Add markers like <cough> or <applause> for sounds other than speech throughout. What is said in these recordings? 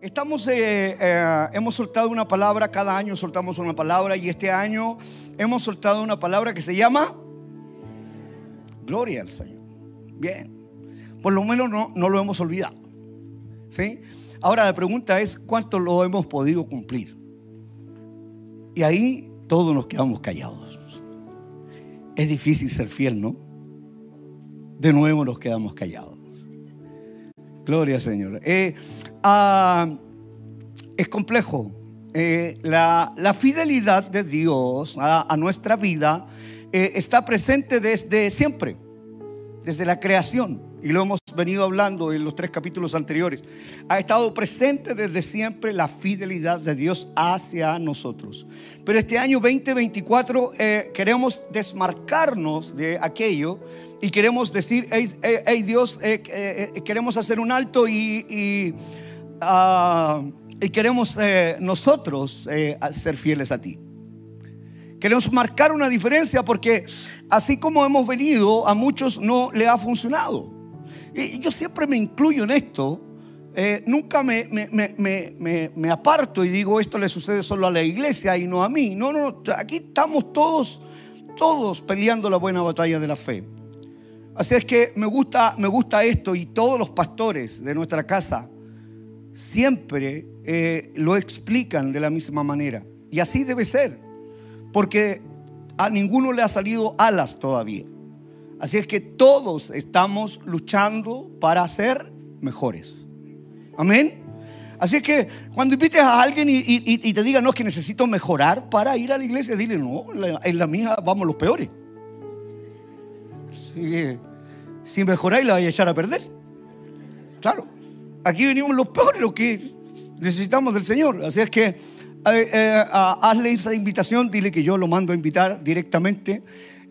Estamos, eh, eh, hemos soltado una palabra, cada año soltamos una palabra y este año hemos soltado una palabra que se llama Gloria al Señor. Bien, por lo menos no, no lo hemos olvidado. ¿sí? Ahora la pregunta es, ¿cuánto lo hemos podido cumplir? Y ahí todos nos quedamos callados. Es difícil ser fiel, ¿no? De nuevo nos quedamos callados. Gloria al Señor. Eh, ah, es complejo. Eh, la, fidelidad de Dios a, nuestra vida eh, está presente desde siempre, desde la creación. Y lo hemos venido hablando en los tres capítulos anteriores. Ha estado presente desde siempre la fidelidad de Dios hacia nosotros. Pero este año 2024 queremos desmarcarnos de aquello y queremos decir, hey, Dios, eh, eh, eh, queremos hacer un alto y, y, ah, queremos nosotros ser fieles a ti. Queremos marcar una diferencia porque así como hemos venido, a muchos no le ha funcionado. Y yo siempre me incluyo en esto. nunca me, me, me, aparto y digo esto le sucede solo a la iglesia y no a mí. No, no, aquí estamos todos, todos peleando la buena batalla de la fe. Así es que me gusta, me gusta esto y todos los pastores de nuestra casa siempre eh, lo explican de la misma manera. Y así debe ser, porque a ninguno le ha salido alas todavía. Así es que todos estamos luchando para ser mejores. Amén. Así es que cuando invites a alguien y, te diga, no, es que necesito mejorar para ir a la iglesia, dile, no, en la mía vamos los peores. Sí, si mejoráis la vais a echar a perder. Claro, aquí venimos los peores, los que necesitamos del Señor. Así es que eh, eh, hazle esa invitación, dile que yo lo mando a invitar directamente,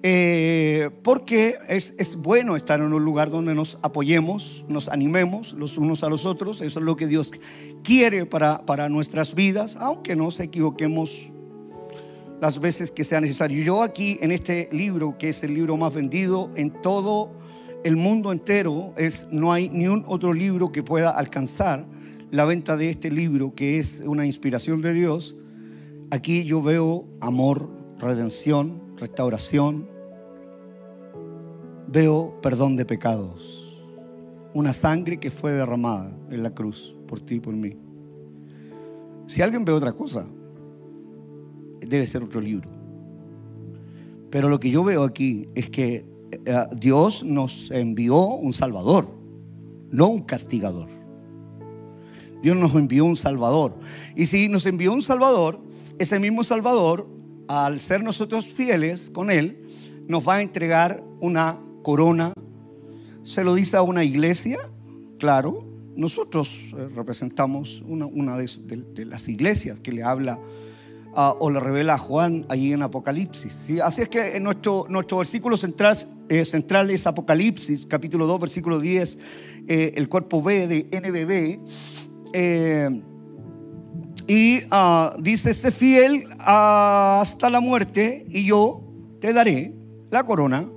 eh, porque es, es, bueno estar en un lugar donde nos apoyemos, nos animemos los unos a los otros. Eso es lo que Dios quiere para, para nuestras vidas, aunque nos equivoquemos las veces que sea necesario. Yo aquí en este libro, que es el libro más vendido en todo el mundo entero es, no hay ni un otro libro que pueda alcanzar la venta de este libro, que es una inspiración de Dios. Aquí yo veo amor, redención, restauración, veo perdón de pecados, una sangre que fue derramada en la cruz por ti y por mí. Si alguien ve otra cosa, debe ser otro libro. Pero lo que yo veo aquí es que eh, Dios nos envió un Salvador, no un castigador. Dios nos envió un Salvador. Y si nos envió un Salvador, ese mismo Salvador, al ser nosotros fieles con Él, nos va a entregar una corona. Se lo dice a una iglesia, claro. Nosotros eh, representamos una, de, las iglesias que le habla o le revela a Juan allí en Apocalipsis. Así es que nuestro, nuestro versículo central, eh, central es Apocalipsis, capítulo 2, versículo 10, eh, el cuerpo B de NBB. Y ah, dice, sé fiel hasta la muerte y yo te daré la corona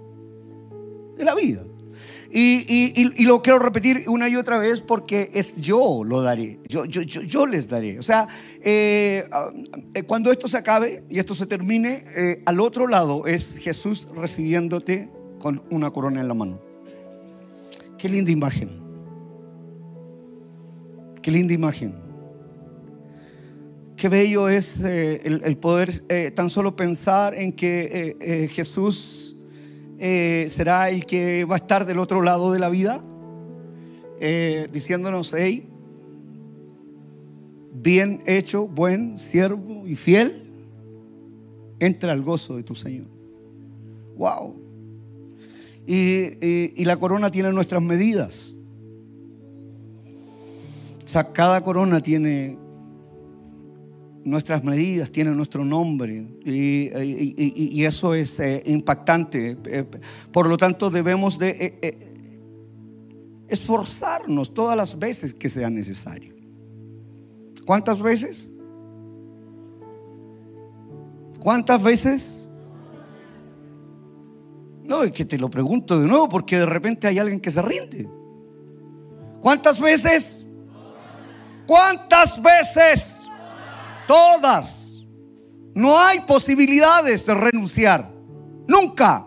de la vida. Y, lo quiero repetir una y otra vez porque es yo lo daré, yo, yo, yo, les daré. O sea, eh, ah, eh, cuando esto se acabe y esto se termine, eh, al otro lado es Jesús recibiéndote con una corona en la mano. Qué linda imagen. Qué linda imagen. Qué bello es el, el, poder tan solo pensar en que Jesús eh, será el que va a estar del otro lado de la vida, eh, diciéndonos, hey, bien hecho, buen siervo y fiel, entra al gozo de tu Señor. Wow. Y la corona tiene nuestras medidas. O sea, cada corona tiene nuestras medidas, tienen nuestro nombre y, eso es eh, impactante. Eh, por lo tanto, debemos de eh, esforzarnos todas las veces que sea necesario. ¿Cuántas veces? ¿Cuántas veces? No, es que te lo pregunto de nuevo porque de repente hay alguien que se rinde. ¿Cuántas veces? ¿Cuántas veces? Todas. No hay posibilidades de renunciar. Nunca.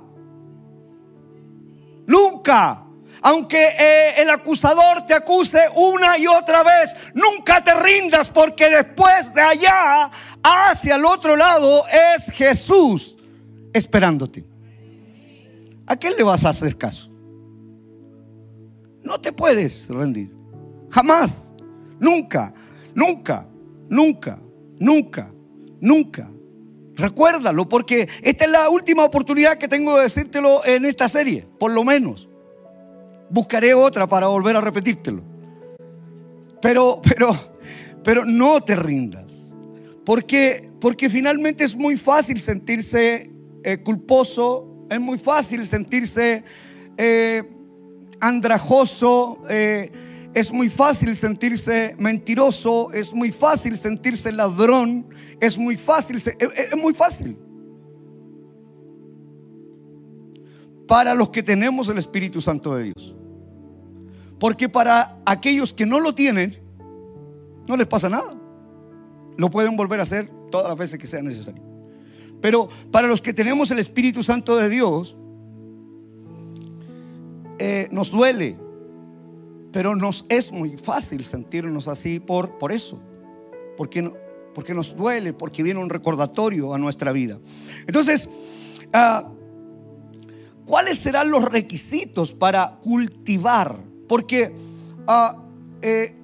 Nunca. Aunque eh, el acusador te acuse una y otra vez, nunca te rindas porque después de allá, hacia el otro lado, es Jesús esperándote. ¿A quién le vas a hacer caso? No te puedes rendir. Jamás. Nunca. Nunca. Nunca. Nunca. Nunca. Recuérdalo porque esta es la última oportunidad que tengo de decírtelo en esta serie, por lo menos. Buscaré otra para volver a repetírtelo. Pero, pero, pero no te rindas. Porque, porque finalmente es muy fácil sentirse eh, culposo, es muy fácil sentirse eh, andrajoso, eh, es muy fácil sentirse mentiroso, es muy fácil sentirse ladrón, es muy fácil, es muy fácil. Para los que tenemos el Espíritu Santo de Dios. Porque para aquellos que no lo tienen, no les pasa nada. Lo pueden volver a hacer todas las veces que sea necesario. Pero para los que tenemos el Espíritu Santo de Dios, eh, nos duele, pero nos es muy fácil sentirnos así por, por eso, porque, porque nos duele, porque viene un recordatorio a nuestra vida. Entonces, ah, ¿cuáles serán los requisitos para cultivar? Porque ah, eh,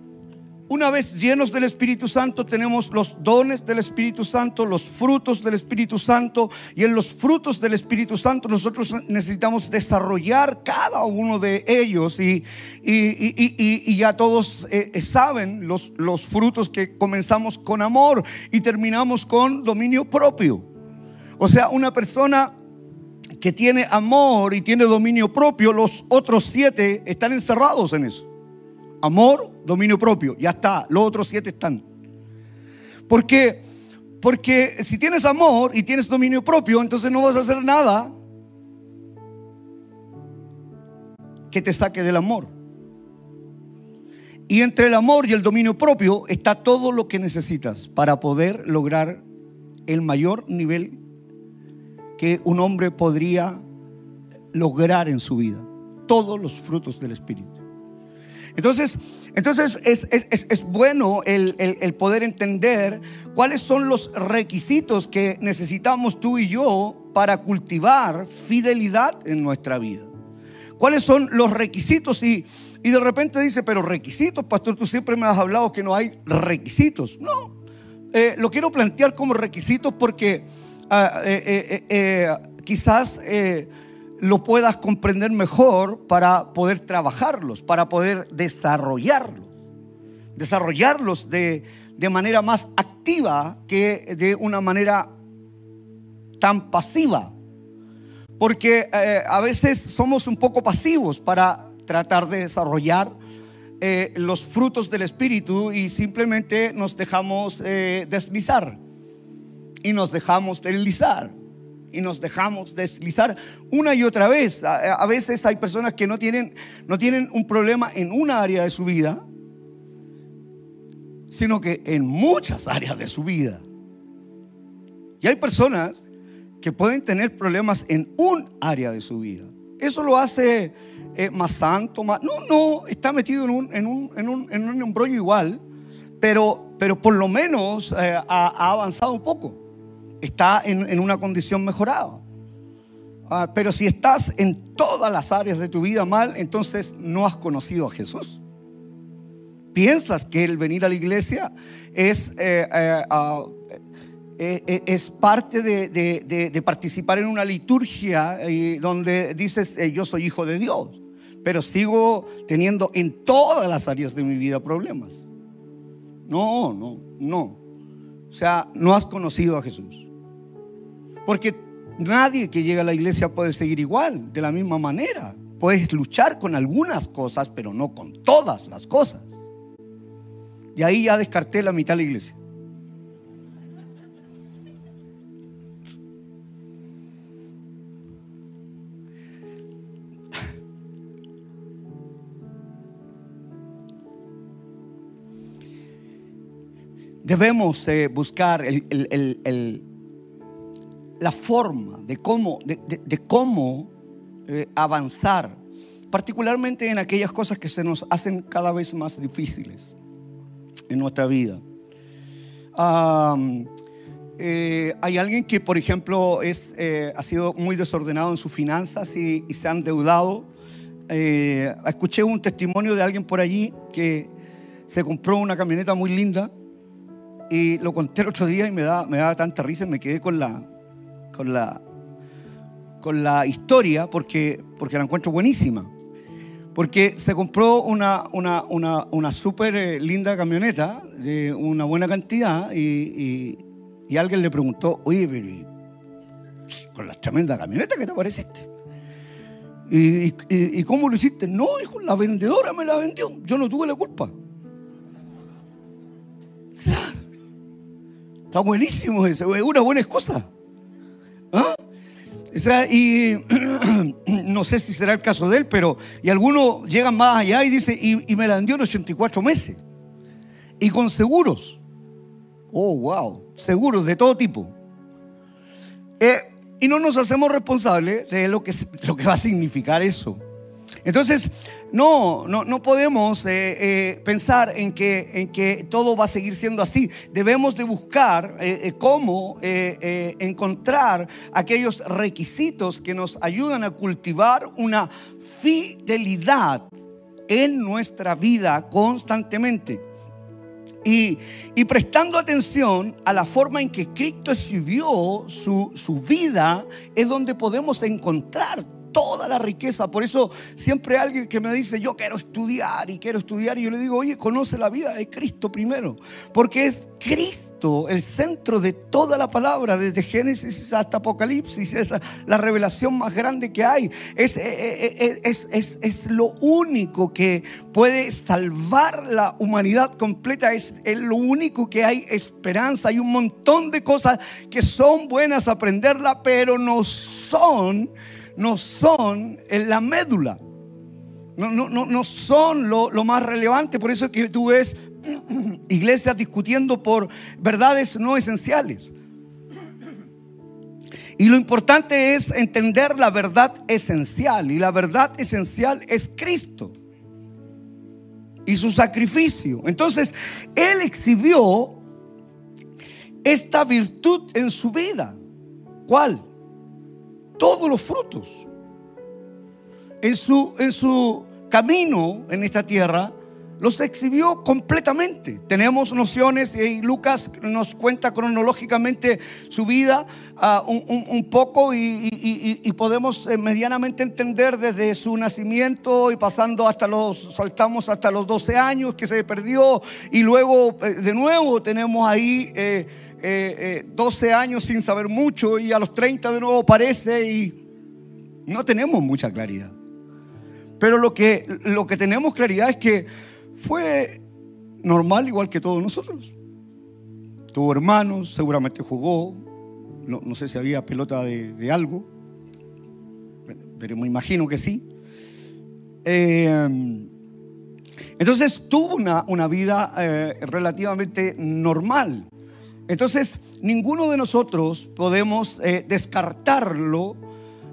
una vez llenos del Espíritu Santo, tenemos los dones del Espíritu Santo, los frutos del Espíritu Santo, y en los frutos del Espíritu Santo nosotros necesitamos desarrollar cada uno de ellos, y, y, ya todos eh, eh, saben los, los frutos que comenzamos con amor y terminamos con dominio propio. O sea, una persona que tiene amor y tiene dominio propio, los otros siete están encerrados en eso. Amor, dominio propio, ya está, los otros siete están. ¿Por qué? Porque si tienes amor y tienes dominio propio, entonces no vas a hacer nada que te saque del amor. Y entre el amor y el dominio propio está todo lo que necesitas para poder lograr el mayor nivel que un hombre podría lograr en su vida. Todos los frutos del Espíritu. Entonces, entonces es, bueno el, poder entender cuáles son los requisitos que necesitamos tú y yo para cultivar fidelidad en nuestra vida. ¿Cuáles son los requisitos? Y, y de repente dice, pero requisitos, pastor, tú siempre me has hablado que no hay requisitos. No, eh, lo quiero plantear como requisitos porque ah, eh, eh, quizás lo puedas comprender mejor para poder trabajarlos, para poder desarrollarlos. Desarrollarlos de, manera más activa que de una manera tan pasiva. Porque eh, a veces somos un poco pasivos para tratar de desarrollar eh, los frutos del Espíritu y simplemente nos dejamos eh, deslizar y nos dejamos deslizar y nos dejamos deslizar una y otra vez. A, veces hay personas que no tienen, no tienen un problema en una área de su vida, sino que en muchas áreas de su vida. Y hay personas que pueden tener problemas en un área de su vida. Eso lo hace eh, más santo, más... No, no, está metido en un, en un, en un, en un embrollo igual, pero, pero por lo menos eh, ha avanzado un poco está en, una condición mejorada. Ah, pero si estás en todas las áreas de tu vida mal, entonces no has conocido a Jesús. Piensas que el venir a la iglesia es, eh, eh, ah, eh, es parte de, participar en una liturgia donde dices, yo soy hijo de Dios, pero sigo teniendo en todas las áreas de mi vida problemas. No, no, no. O sea, no has conocido a Jesús. Porque nadie que llega a la iglesia puede seguir igual, de la misma manera. Puedes luchar con algunas cosas, pero no con todas las cosas. Y ahí ya descarté la mitad de la iglesia. debemos eh, buscar la forma de cómo, de, cómo eh, avanzar, particularmente en aquellas cosas que se nos hacen cada vez más difíciles en nuestra vida. Eh, hay alguien que, por ejemplo, es, ha sido muy desordenado en sus finanzas y, se ha endeudado. escuché un testimonio de alguien por allí que se compró una camioneta muy linda y lo conté el otro día y me da, me da tanta risa, me quedé con la, con la, con la historia porque, porque la encuentro buenísima. Porque se compró una, una, una, una súper eh, linda camioneta de una buena cantidad y, y, alguien le preguntó, oye, pero con la tremenda camioneta, ¿qué te parece este? ¿Y, y, cómo lo hiciste? No, hijo, la vendedora me la vendió. Yo no tuve la culpa. Está buenísimo eso, es una buena excusa. Y <clears throat> no sé si será el caso de él, pero y algunos llegan más allá y dice, y, me la vendió en 84 meses. Y con seguros. Oh, wow. Seguros de todo tipo. Eh, y no nos hacemos responsables de lo que, lo que va a significar eso. Entonces, no, no, no podemos eh, eh, pensar en que, en que todo va a seguir siendo así. Debemos de buscar eh, cómo encontrar aquellos requisitos que nos ayudan a cultivar una fidelidad en nuestra vida constantemente. Y, prestando atención a la forma en que Cristo escribió su, su vida, es donde podemos encontrar toda la riqueza. Por eso siempre alguien que me dice, yo quiero estudiar y quiero estudiar, y yo le digo, oye, conoce la vida de Cristo primero, porque es Cristo el centro de toda la palabra, desde Génesis hasta Apocalipsis, es la revelación más grande que hay. Es, eh, eh, eh, es, es, lo único que puede salvar la humanidad completa, es, es lo único que hay esperanza. Hay un montón de cosas que son buenas aprenderla, pero no son no son la médula. No, no, no, son lo, lo, más relevante. Por eso es que tú ves <clears throat> iglesias discutiendo por verdades no esenciales. Y lo importante es entender la verdad esencial. Y la verdad esencial es Cristo y su sacrificio. Entonces, Él exhibió esta virtud en su vida. ¿Cuál? Todos los frutos. En su, en su camino en esta tierra, los exhibió completamente. Tenemos nociones y Lucas nos cuenta cronológicamente su vida ah, un, poco y, podemos eh, medianamente entender desde su nacimiento y pasando hasta los, saltamos hasta los 12 años que se perdió y luego eh, de nuevo tenemos ahí... Eh, 12 eh, eh, años sin saber mucho y a los 30 de nuevo aparece y no tenemos mucha claridad. Pero lo que, lo que tenemos claridad es que fue normal igual que todos nosotros. Tuvo hermanos, seguramente jugó, no, sé si había pelota de, algo, pero me imagino que sí. Eh, entonces tuvo una, una vida relativamente normal. Entonces, ninguno de nosotros podemos eh, descartarlo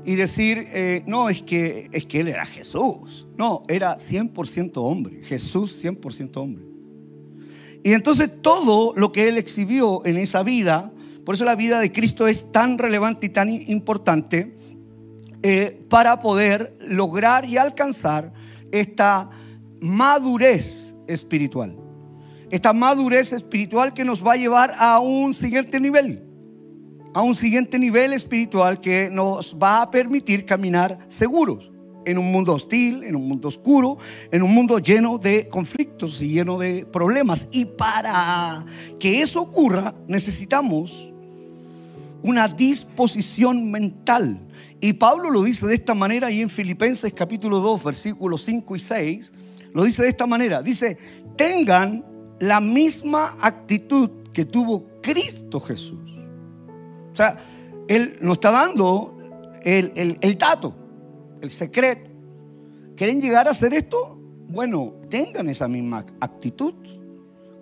y decir, eh, no, es que, es que él era Jesús. No, era 100% hombre, Jesús 100% hombre. Y entonces todo lo que él exhibió en esa vida, por eso la vida de Cristo es tan relevante y tan importante, eh, para poder lograr y alcanzar esta madurez espiritual esta madurez espiritual que nos va a llevar a un siguiente nivel, a un siguiente nivel espiritual que nos va a permitir caminar seguros en un mundo hostil, en un mundo oscuro, en un mundo lleno de conflictos y lleno de problemas. Y para que eso ocurra necesitamos una disposición mental. Y Pablo lo dice de esta manera y en Filipenses capítulo 2, versículos 5 y 6, lo dice de esta manera. Dice, tengan la misma actitud que tuvo Cristo Jesús. O sea, Él nos está dando el, el, el dato, el secreto. ¿Quieren llegar a hacer esto? Bueno, tengan esa misma actitud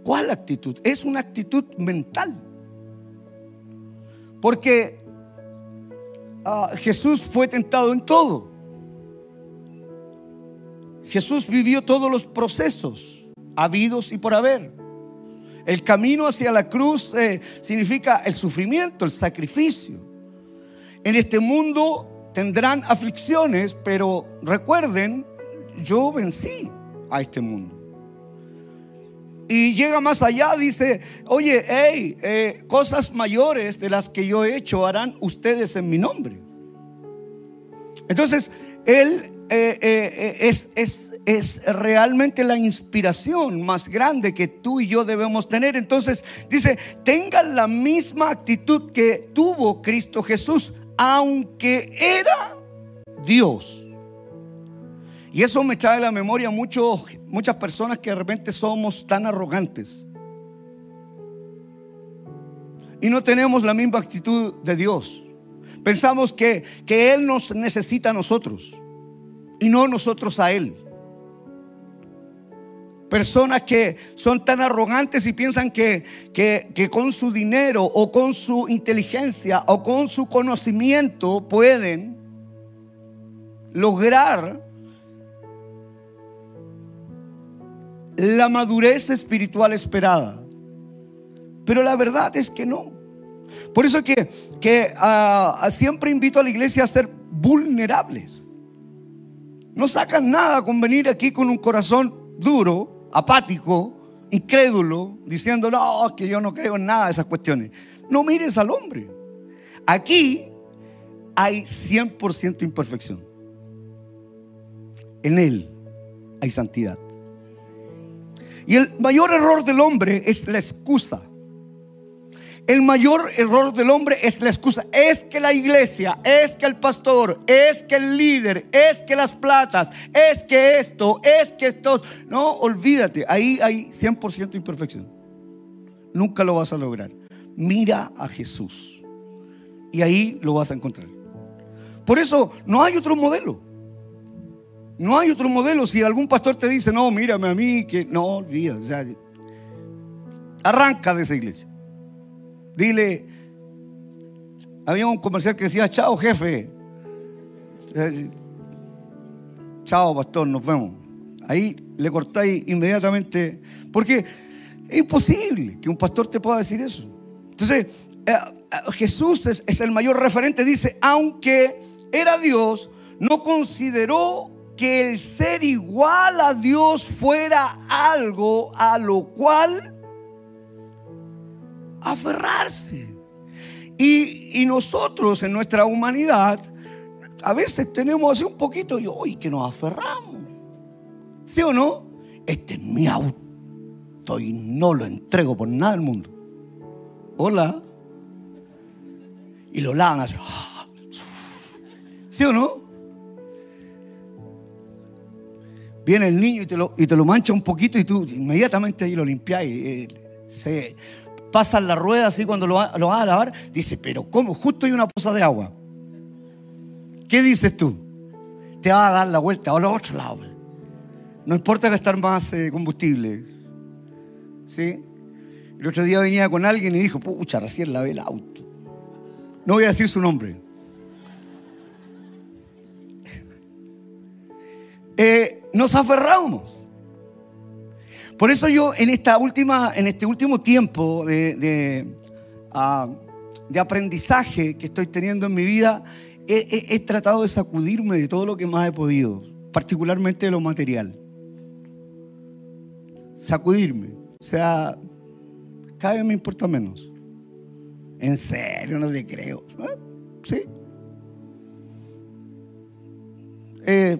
¿Cuál actitud? Es una actitud mental. Porque ah, Jesús fue tentado en todo. Jesús vivió todos los procesos habidos y por haber. El camino hacia la cruz eh, significa el sufrimiento, el sacrificio. En este mundo tendrán aflicciones, pero recuerden, yo vencí a este mundo. Y llega más allá, dice, oye, hey, eh, cosas mayores de las que yo he hecho harán ustedes en mi nombre. Entonces, Él eh, es, es es realmente la inspiración más grande que tú y yo debemos tener. Entonces dice, tengan la misma actitud que tuvo Cristo Jesús, aunque era Dios. Y eso me trae a la memoria muchas personas que de repente somos tan arrogantes. Y no tenemos la misma actitud de Dios. Pensamos que, que Él nos necesita a nosotros y no nosotros a Él. Personas que son tan arrogantes y piensan que, que, con su dinero o con su inteligencia o con su conocimiento pueden lograr la madurez espiritual esperada. Pero la verdad es que no. Por eso que, que ah, siempre invito a la iglesia a ser vulnerables. No sacan nada con venir aquí con un corazón duro apático, incrédulo, diciendo, no, que yo no creo en nada de esas cuestiones. No mires al hombre. Aquí hay 100% imperfección. En él hay santidad. Y el mayor error del hombre es la excusa. El mayor error del hombre es la excusa. Es que la iglesia, es que el pastor, es que el líder, es que las platas, es que esto, es que esto. No, olvídate, ahí hay 100% imperfección. Nunca lo vas a lograr. Mira a Jesús. Y ahí lo vas a encontrar. Por eso no hay otro modelo. No hay otro modelo. Si algún pastor te dice, no, mírame a mí, que no, olvídate. arranca de esa iglesia. Dile, había un comercial que decía, chao jefe. Chao pastor, nos vemos. Ahí le cortáis inmediatamente. Porque es imposible que un pastor te pueda decir eso. Entonces, eh, eh, Jesús es, es el mayor referente. Dice, aunque era Dios, no consideró que el ser igual a Dios fuera algo a lo cual aferrarse. Y, nosotros en nuestra humanidad a veces tenemos así un poquito y hoy que nos aferramos. ¿Sí o no? Este es mi auto y no lo entrego por nada del mundo. Hola. Y lo lavan así. ¿Sí o no? Viene el niño y te lo, y te lo mancha un poquito y tú inmediatamente ahí lo limpias y eh, se, pasan la rueda así cuando lo, lo van a lavar, dice, pero ¿cómo? Justo hay una poza de agua. ¿Qué dices tú? Te va a dar la vuelta a los otro lado. No importa gastar más eh, combustible. ¿Sí? El otro día venía con alguien y dijo, pucha, recién lavé el auto. No voy a decir su nombre. Eh, nos aferramos. Por eso yo en, esta última, en este último tiempo de, ah, de, aprendizaje que estoy teniendo en mi vida, he, tratado de sacudirme de todo lo que más he podido, particularmente de lo material. Sacudirme. O sea, cada vez me importa menos. En serio, no te creo. ¿Eh? Sí. Eh,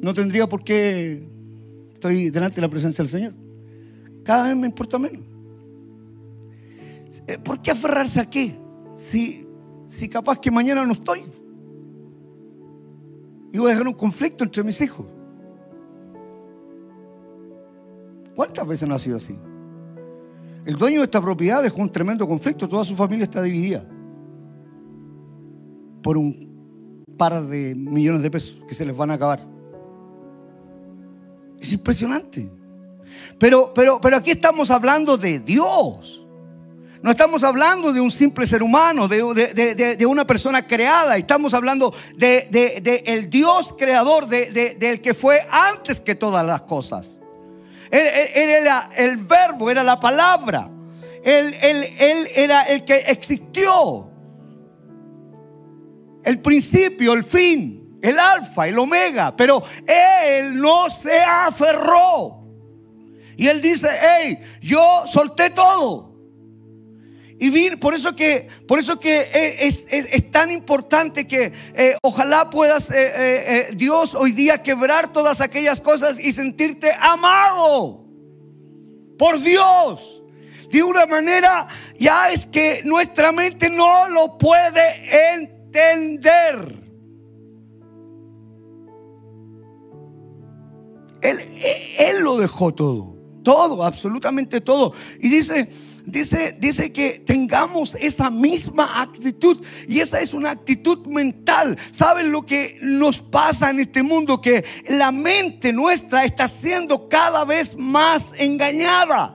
no tendría por qué estoy delante de la presencia del Señor. Cada vez me importa menos. Eh, ¿Por qué aferrarse a qué? Si, si capaz que mañana no estoy. Y voy a dejar un conflicto entre mis hijos. ¿Cuántas veces no ha sido así? El dueño de esta propiedad dejó un tremendo conflicto, toda su familia está dividida por un par de millones de pesos que se les van a acabar. Es impresionante. Pero, pero, pero aquí estamos hablando de Dios. No estamos hablando de un simple ser humano, de, una persona creada. Estamos hablando de, el Dios creador, del que fue antes que todas las cosas. Él, era el verbo, era la palabra. Él, él era el que existió. El principio, el fin, el alfa, el omega. Pero él no se aferró. Y él dice, hey, yo solté todo. Y por eso que, por eso que es, tan importante que eh, ojalá puedas eh, eh, Dios hoy día quebrar todas aquellas cosas y sentirte amado por Dios. De una manera ya es que nuestra mente no lo puede entender. Él, él lo dejó todo, todo, absolutamente todo. Y dice, dice, dice que tengamos esa misma actitud. Y esa es una actitud mental. ¿Saben lo que nos pasa en este mundo? Que la mente nuestra está siendo cada vez más engañada.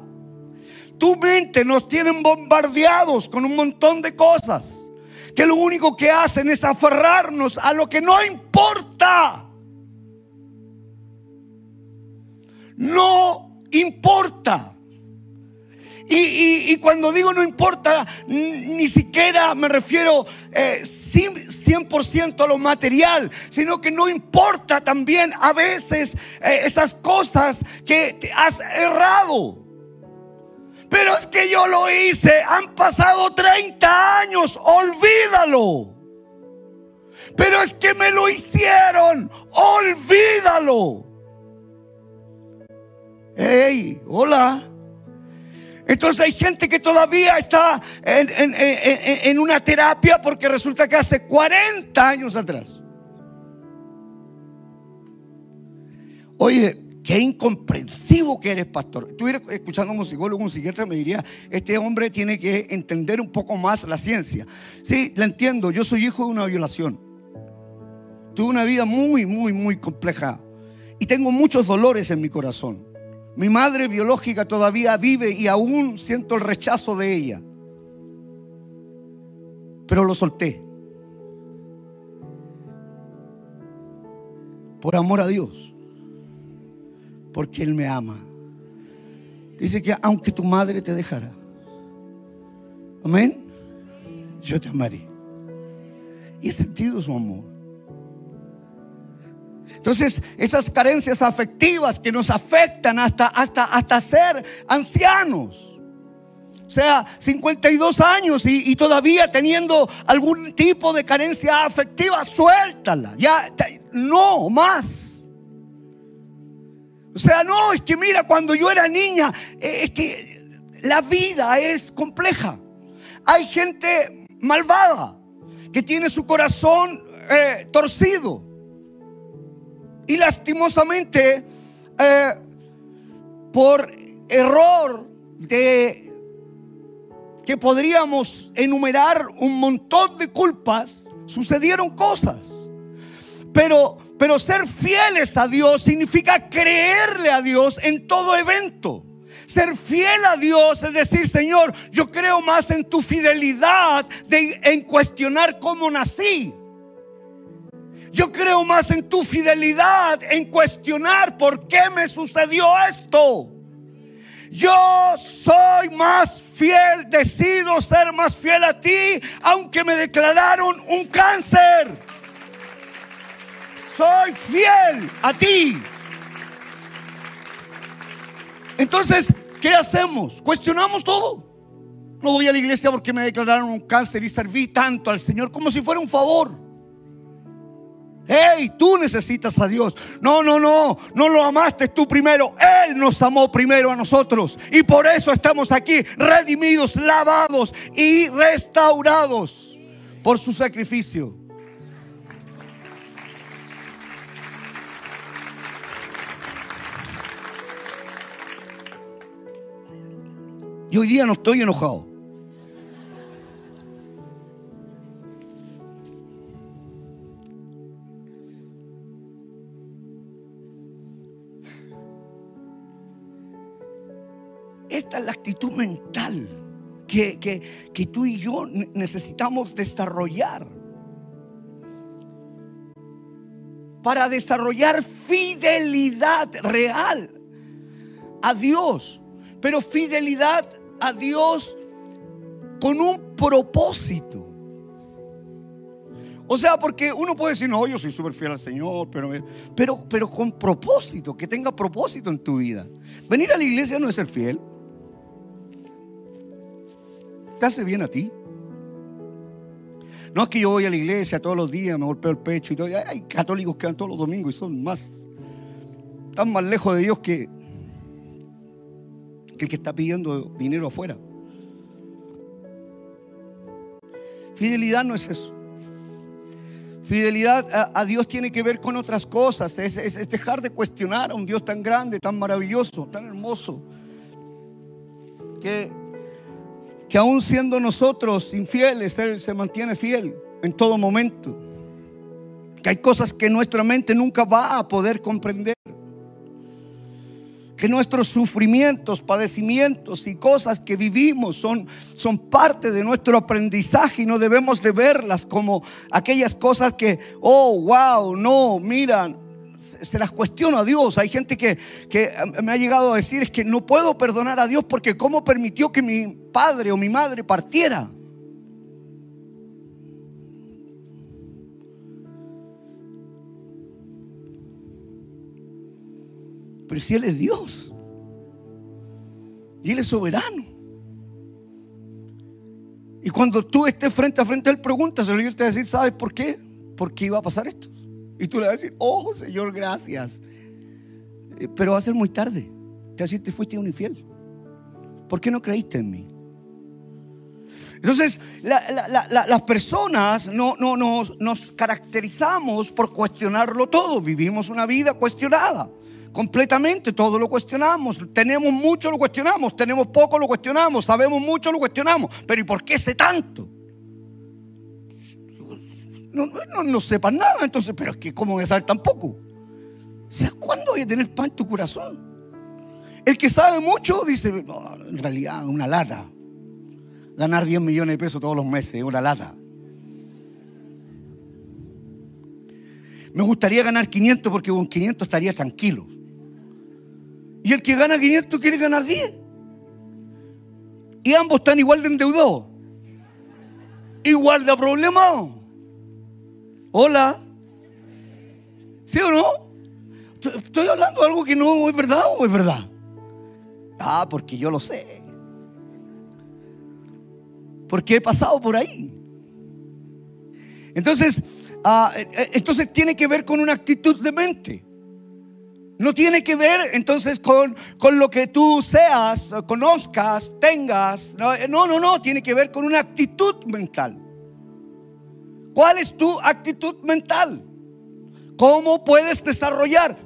Tu mente nos tienen bombardeados con un montón de cosas. Que lo único que hacen es aferrarnos a lo que no importa. No importa. Y, cuando digo no importa, ni siquiera me refiero 100% eh, a lo material, sino que no importa también a veces eh, esas cosas que te has errado. Pero es que yo lo hice, han pasado 30 años, olvídalo. Pero es que me lo hicieron, olvídalo. Hey, hola. Entonces hay gente que todavía está en, una terapia porque resulta que hace 40 años atrás. Oye, qué incomprensivo que eres, pastor. Estuviera escuchando a un psicólogo, un psiquiatra me diría, este hombre tiene que entender un poco más la ciencia. Sí, la entiendo, yo soy hijo de una violación. Tuve una vida muy, muy, muy compleja. Y tengo muchos dolores en mi corazón. Mi madre biológica todavía vive y aún siento el rechazo de ella. Pero lo solté. Por amor a Dios. Porque Él me ama. Dice que aunque tu madre te dejara. Amén. Yo te amaré. Y he sentido su amor. Entonces, esas carencias afectivas que nos afectan hasta, hasta, hasta ser ancianos. O sea, 52 años y, todavía teniendo algún tipo de carencia afectiva, suéltala. Ya, no más. O sea, no, es que mira, cuando yo era niña, eh, es que la vida es compleja. Hay gente malvada que tiene su corazón eh, torcido. Y lastimosamente, eh, por error de que podríamos enumerar un montón de culpas, sucedieron cosas. Pero, pero ser fieles a Dios significa creerle a Dios en todo evento. Ser fiel a Dios es decir, Señor, yo creo más en tu fidelidad de, en cuestionar cómo nací. Yo creo más en tu fidelidad, en cuestionar por qué me sucedió esto. Yo soy más fiel, decido ser más fiel a ti, aunque me declararon un cáncer. Soy fiel a ti. Entonces, ¿qué hacemos? Cuestionamos todo. No voy a la iglesia porque me declararon un cáncer y serví tanto al Señor como si fuera un favor. Hey, tú necesitas a Dios. No, no, no, no lo amaste tú primero. Él nos amó primero a nosotros. Y por eso estamos aquí, redimidos, lavados y restaurados por su sacrificio. Y hoy día no estoy enojado. Actitud mental que, que, que tú y yo necesitamos desarrollar. Para desarrollar fidelidad real a Dios. Pero fidelidad a Dios con un propósito. O sea, porque uno puede decir, no, yo soy súper fiel al Señor, pero, pero, pero con propósito, que tenga propósito en tu vida. Venir a la iglesia no es ser fiel. ¿Te hace bien a ti? No es que yo voy a la iglesia todos los días, me golpeo el pecho y todo. Hay católicos que van todos los domingos y son más, están más lejos de Dios que, que el que está pidiendo dinero afuera. Fidelidad no es eso. Fidelidad a, Dios tiene que ver con otras cosas. Es, dejar de cuestionar a un Dios tan grande, tan maravilloso, tan hermoso. Que, que aún siendo nosotros infieles, Él se mantiene fiel en todo momento. Que hay cosas que nuestra mente nunca va a poder comprender que nuestros sufrimientos, padecimientos y cosas que vivimos son, son parte de nuestro aprendizaje y no debemos de verlas como aquellas cosas que, oh, wow, no, miran, se las cuestiono a Dios. Hay gente que, que, me ha llegado a decir es que no puedo perdonar a Dios porque cómo permitió que mi padre o mi madre partiera. Pero si Él es Dios. Y Él es soberano. Y cuando tú estés frente a frente a Él, pregúntaselo y Él te a decir, ¿sabes por qué? ¿Por qué iba a pasar esto? Y tú le vas a decir, oh Señor, gracias. Eh, pero va a ser muy tarde. Te va a decir, te fuiste un infiel. ¿Por qué no creíste en mí? Entonces, las personas no, no, nos, nos caracterizamos por cuestionarlo todo. Vivimos una vida cuestionada completamente, todo lo cuestionamos. Tenemos mucho, lo cuestionamos. Tenemos poco, lo cuestionamos. Sabemos mucho, lo cuestionamos. Pero ¿y por qué sé tanto? No, no, no sepas nada, entonces, pero es que ¿cómo voy a saber tan poco? O ¿cuándo voy a tener pan en tu corazón? El que sabe mucho dice, en realidad, una lata. Ganar 10 millones de pesos todos los meses, una lata. Me gustaría ganar 500 porque con 500 estaría tranquilo. Y el que gana 500 quiere ganar 10. Y ambos están igual de endeudados. Igual de problemados. Hola. ¿Sí o no? Estoy hablando de algo que no es verdad o es verdad. Ah, porque yo lo sé. Porque he pasado por ahí. Entonces, ah, eh, eh, entonces tiene que ver con una actitud de mente. No tiene que ver entonces con, con, lo que tú seas, conozcas, tengas. No, no, no, tiene que ver con una actitud mental. ¿Cuál es tu actitud mental? ¿Cómo puedes desarrollar?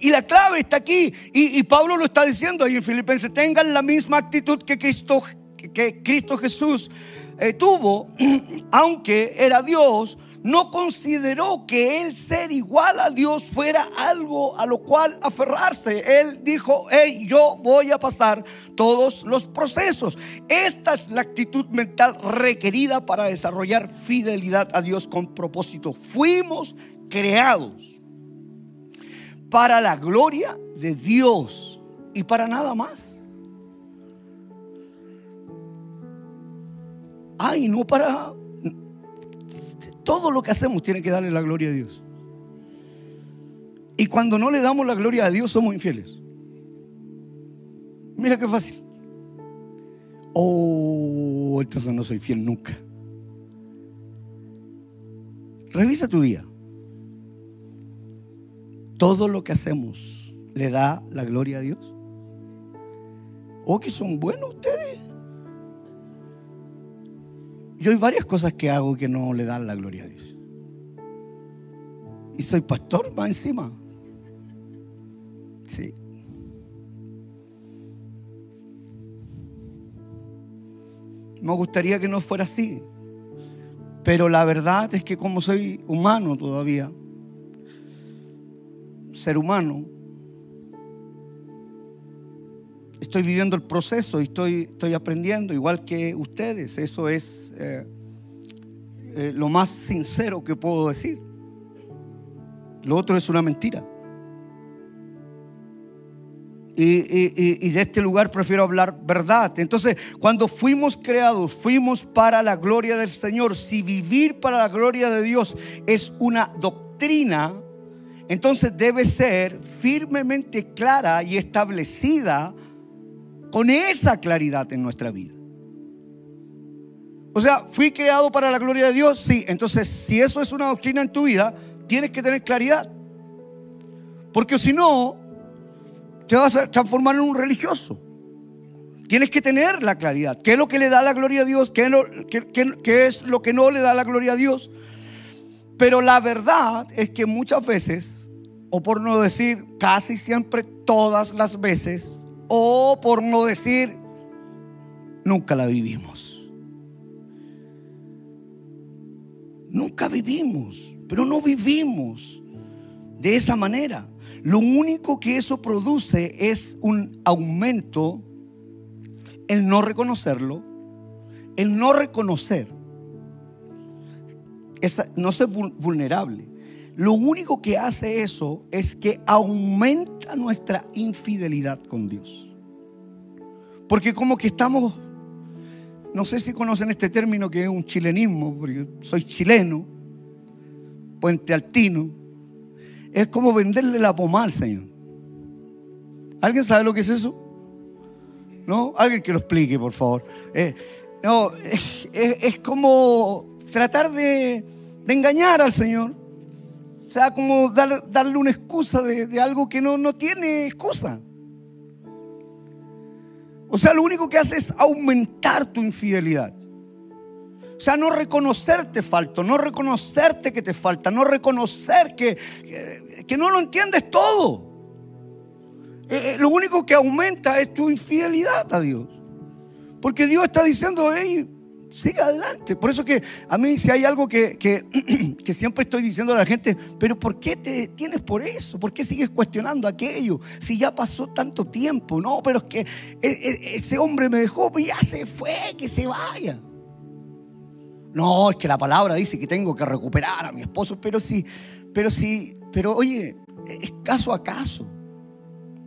Y la clave está aquí. Y, Pablo lo está diciendo ahí en Filipenses. Tengan la misma actitud que Cristo, que Cristo Jesús eh, tuvo, <clears throat> aunque era Dios no consideró que el ser igual a Dios fuera algo a lo cual aferrarse. Él dijo, hey, yo voy a pasar todos los procesos. Esta es la actitud mental requerida para desarrollar fidelidad a Dios con propósito. Fuimos creados para la gloria de Dios y para nada más. Ay, no para todo lo que hacemos tiene que darle la gloria a Dios. Y cuando no le damos la gloria a Dios somos infieles. Mira qué fácil. Oh, entonces no soy fiel nunca. Revisa tu día. Todo lo que hacemos le da la gloria a Dios. Oh, que son buenos ustedes. Yo hay varias cosas que hago que no le dan la gloria a Dios. Y soy pastor más encima. Sí. Me gustaría que no fuera así. Pero la verdad es que como soy humano todavía, ser humano, estoy viviendo el proceso y estoy, estoy aprendiendo igual que ustedes. Eso es eh, eh, lo más sincero que puedo decir. Lo otro es una mentira. Y, de este lugar prefiero hablar verdad. Entonces, cuando fuimos creados, fuimos para la gloria del Señor. Si vivir para la gloria de Dios es una doctrina, entonces debe ser firmemente clara y establecida con esa claridad en nuestra vida. O sea, fui creado para la gloria de Dios, sí. Entonces, si eso es una doctrina en tu vida, tienes que tener claridad. Porque si no, te vas a transformar en un religioso. Tienes que tener la claridad. ¿Qué es lo que le da la gloria a Dios? ¿Qué es lo, que no le da la gloria a Dios? Pero la verdad es que muchas veces, o por no decir casi siempre todas las veces, o por no decir nunca la vivimos. Nunca vivimos, pero no vivimos de esa manera. Lo único que eso produce es un aumento, el no reconocerlo, el no reconocer, no ser vulnerable. Lo único que hace eso es que aumenta nuestra infidelidad con Dios. Porque como que estamos, no sé si conocen este término que es un chilenismo, porque soy chileno, puente altino, es como venderle la pomada al Señor. ¿Alguien sabe lo que es eso? ¿No? Alguien que lo explique, por favor. Eh, no, <laughs> es, como tratar de, engañar al Señor. O sea, como darle una excusa de, algo que no, no tiene excusa. O sea, lo único que hace es aumentar tu infidelidad. O sea, no reconocerte falto, no reconocerte que te falta, no reconocer que, que, no lo entiendes todo. Eh, eh, lo único que aumenta es tu infidelidad a Dios. Porque Dios está diciendo, hey, sigue adelante. Por eso que a mí si hay algo que, que, <clears throat> siempre estoy diciendo a la gente, pero ¿por qué te tienes por eso? ¿Por qué sigues cuestionando aquello? Si ya pasó tanto tiempo, no, pero es que e, ese hombre me dejó, pues ya se fue, que se vaya. No, es que la palabra dice que tengo que recuperar a mi esposo, pero sí, pero sí, pero oye, es caso a caso.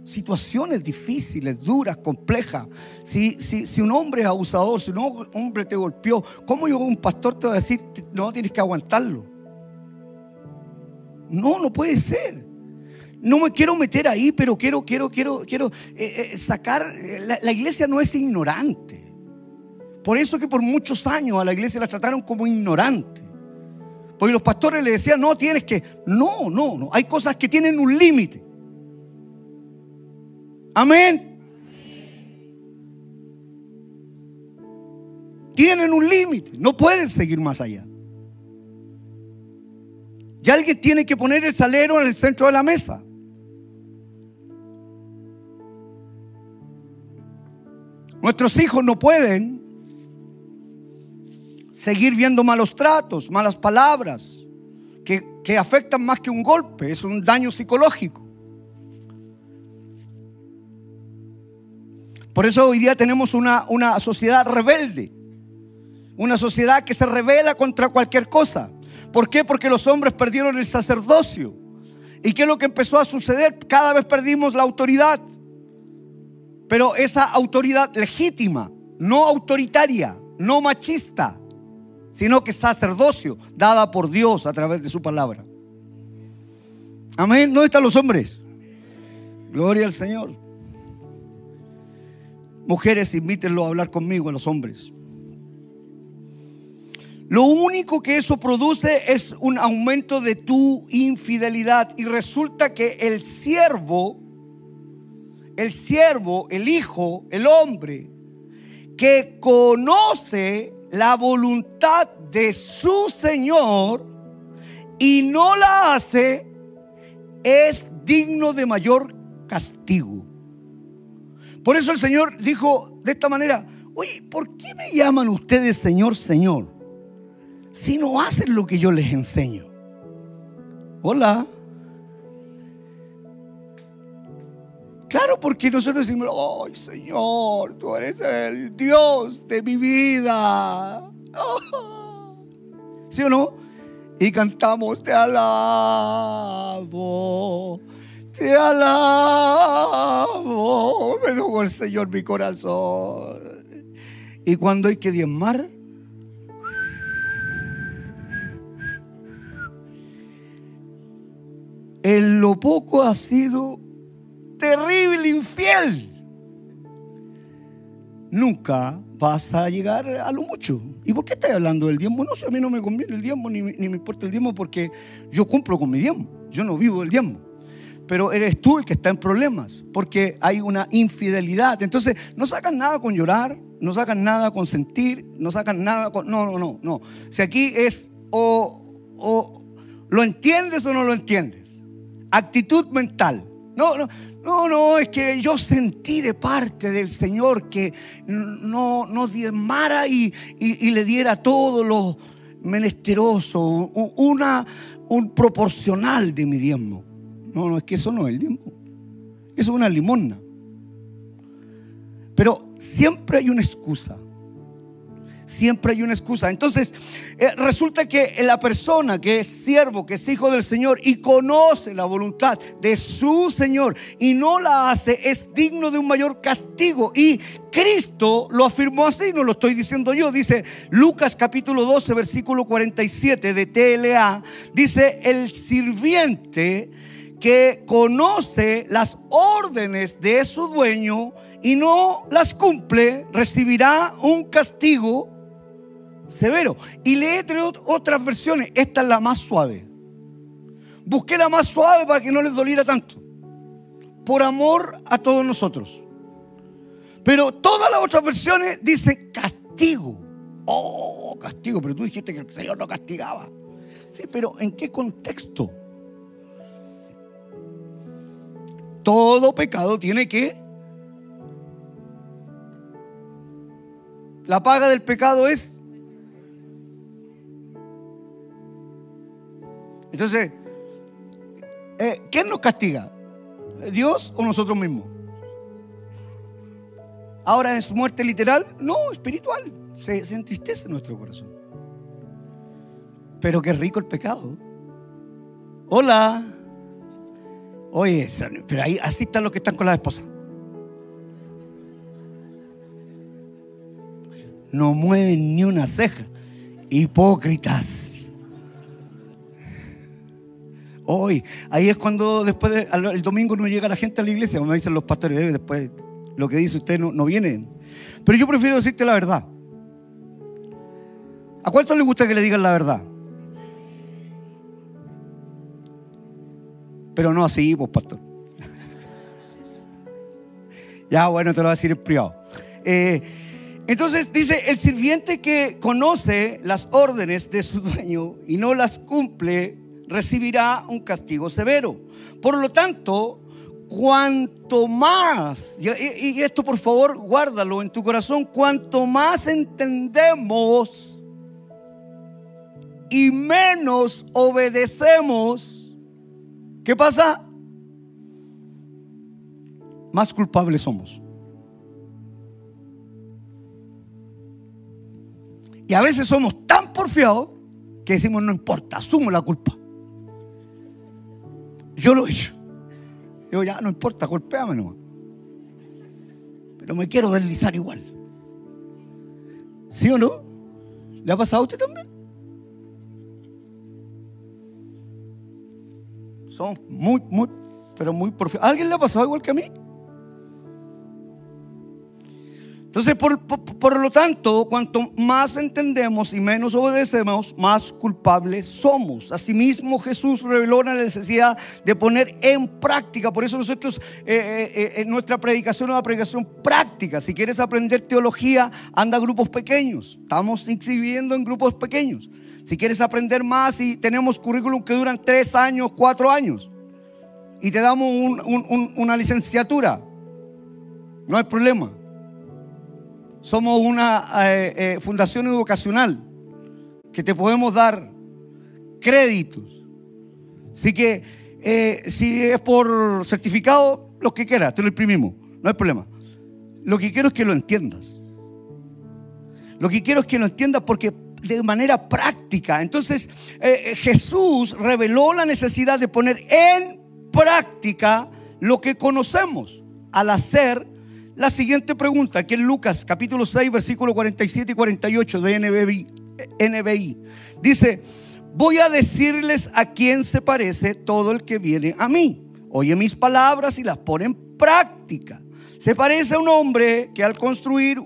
Situaciones difíciles, duras, complejas. Si, si, si un hombre es abusador, si un hombre te golpeó, ¿cómo yo, un pastor, te va a decir, no, tienes que aguantarlo? No, no puede ser. No me quiero meter ahí, pero quiero, quiero, quiero, quiero eh, eh, sacar. la iglesia no es ignorante. Por eso que por muchos años a la iglesia la trataron como ignorante. Porque los pastores le decían, no, tienes que... No, no, no. Hay cosas que tienen un límite. Amén. Tienen un límite. No pueden seguir más allá. Y alguien tiene que poner el salero en el centro de la mesa. Nuestros hijos no pueden seguir viendo malos tratos, malas palabras, que, afectan más que un golpe, es un daño psicológico. Por eso hoy día tenemos una, una sociedad rebelde, una sociedad que se revela contra cualquier cosa. ¿Por qué? Porque los hombres perdieron el sacerdocio. ¿Y qué es lo que empezó a suceder? Cada vez perdimos la autoridad. Pero esa autoridad legítima, no autoritaria, no machista, sino que sacerdocio dada por Dios a través de su palabra. Amén. ¿Dónde están los hombres? Gloria al Señor. Mujeres, invítenlo a hablar conmigo a los hombres. Lo único que eso produce es un aumento de tu infidelidad y resulta que el siervo, el siervo, el hijo, el hombre que conoce la voluntad de su Señor y no la hace, es digno de mayor castigo. Por eso el Señor dijo de esta manera, oye, ¿por qué me llaman ustedes Señor, Señor? Si no hacen lo que yo les enseño. Hola. Claro, porque nosotros decimos, ay Señor, tú eres el Dios de mi vida. <laughs> ¿Sí o no? Y cantamos, te alabo, te alabo. Me dijo el Señor mi corazón. Y cuando hay que diezmar, en lo poco ha sido terrible, infiel. Nunca vas a llegar a lo mucho. ¿Y por qué estás hablando del diezmo? No sé, a mí no me conviene el diezmo ni, ni me importa el diezmo porque yo cumplo con mi diezmo. Yo no vivo del diezmo. Pero eres tú el que está en problemas porque hay una infidelidad. Entonces, no sacan nada con llorar, no sacan nada con sentir, no sacan nada con... No, no, no, no. Si aquí es o, o lo entiendes o no lo entiendes. Actitud mental. No, no, no, no, es que yo sentí de parte del Señor que no, no diezmara y, y, le diera todo lo menesteroso, una, un proporcional de mi diezmo. No, no, es que eso no es el diezmo. Eso es una limosna. Pero siempre hay una excusa. Siempre hay una excusa. Entonces, eh, resulta que la persona que es siervo, que es hijo del Señor y conoce la voluntad de su Señor y no la hace, es digno de un mayor castigo. Y Cristo lo afirmó así, no lo estoy diciendo yo. Dice Lucas capítulo 12, versículo 47 de TLA. Dice, el sirviente que conoce las órdenes de su dueño y no las cumple, recibirá un castigo severo. Y lee otras versiones. Esta es la más suave. Busqué la más suave para que no les doliera tanto. Por amor a todos nosotros. Pero todas las otras versiones dicen castigo. Oh, castigo. Pero tú dijiste que el Señor no castigaba. Sí, pero ¿en qué contexto? Todo pecado tiene que La paga del pecado es... Entonces, eh, ¿quién nos castiga? ¿Dios o nosotros mismos? Ahora es muerte literal, no, espiritual. Se, se entristece nuestro corazón. Pero qué rico el pecado. Hola. Oye, pero ahí así están los que están con la esposa. no mueven ni una ceja. Hipócritas. Hoy, ahí es cuando después el domingo no llega la gente a la iglesia, como dicen los pastores, eh, después lo que dice usted no, no viene. Pero yo prefiero decirte la verdad. ¿A cuántos le gusta que le digan la verdad? Pero no así, pues, pastor. ya, bueno, te lo voy a decir en privado. Eh, entonces dice, el sirviente que conoce las órdenes de su dueño y no las cumple, recibirá un castigo severo. Por lo tanto, cuanto más, y esto por favor guárdalo en tu corazón, cuanto más entendemos y menos obedecemos, ¿qué pasa? Más culpables somos. Y a veces somos tan porfiados que decimos, no importa, asumo la culpa. Yo lo he hecho. Digo, ya no importa, golpeame nomás. Pero me quiero deslizar igual. ¿Sí o no? ¿Le ha pasado a usted también? Muy, muy, pero muy porfiados. ¿A alguien le ha pasado igual que a mí? Entonces, por, lo tanto, cuanto más entendemos y menos obedecemos, más culpables somos. Asimismo, Jesús reveló la necesidad de poner en práctica. Por eso nosotros, eh, eh, eh, nuestra predicación es una predicación práctica. Si quieres aprender teología, anda a grupos pequeños. Estamos exhibiendo en grupos pequeños. Si quieres aprender más, y tenemos currículum que duran tres años, cuatro años. Y te damos una licenciatura. No hay problema. Somos una eh, eh, fundación educacional que te podemos dar créditos. Así que eh, si es por certificado, Lo que quieras, te lo imprimimos, no hay problema. Lo que quiero es que lo entiendas. Lo que quiero es que lo entiendas porque de manera práctica. Entonces eh, eh, Jesús reveló la necesidad de poner en práctica lo que conocemos al hacer la siguiente pregunta, que es Lucas capítulo 6, versículo 47 y 48 de NBI. NBI. Dice, voy a decirles a quién se parece todo el que viene a mí. Oye mis palabras y las pone en práctica. Se parece a un hombre que al construir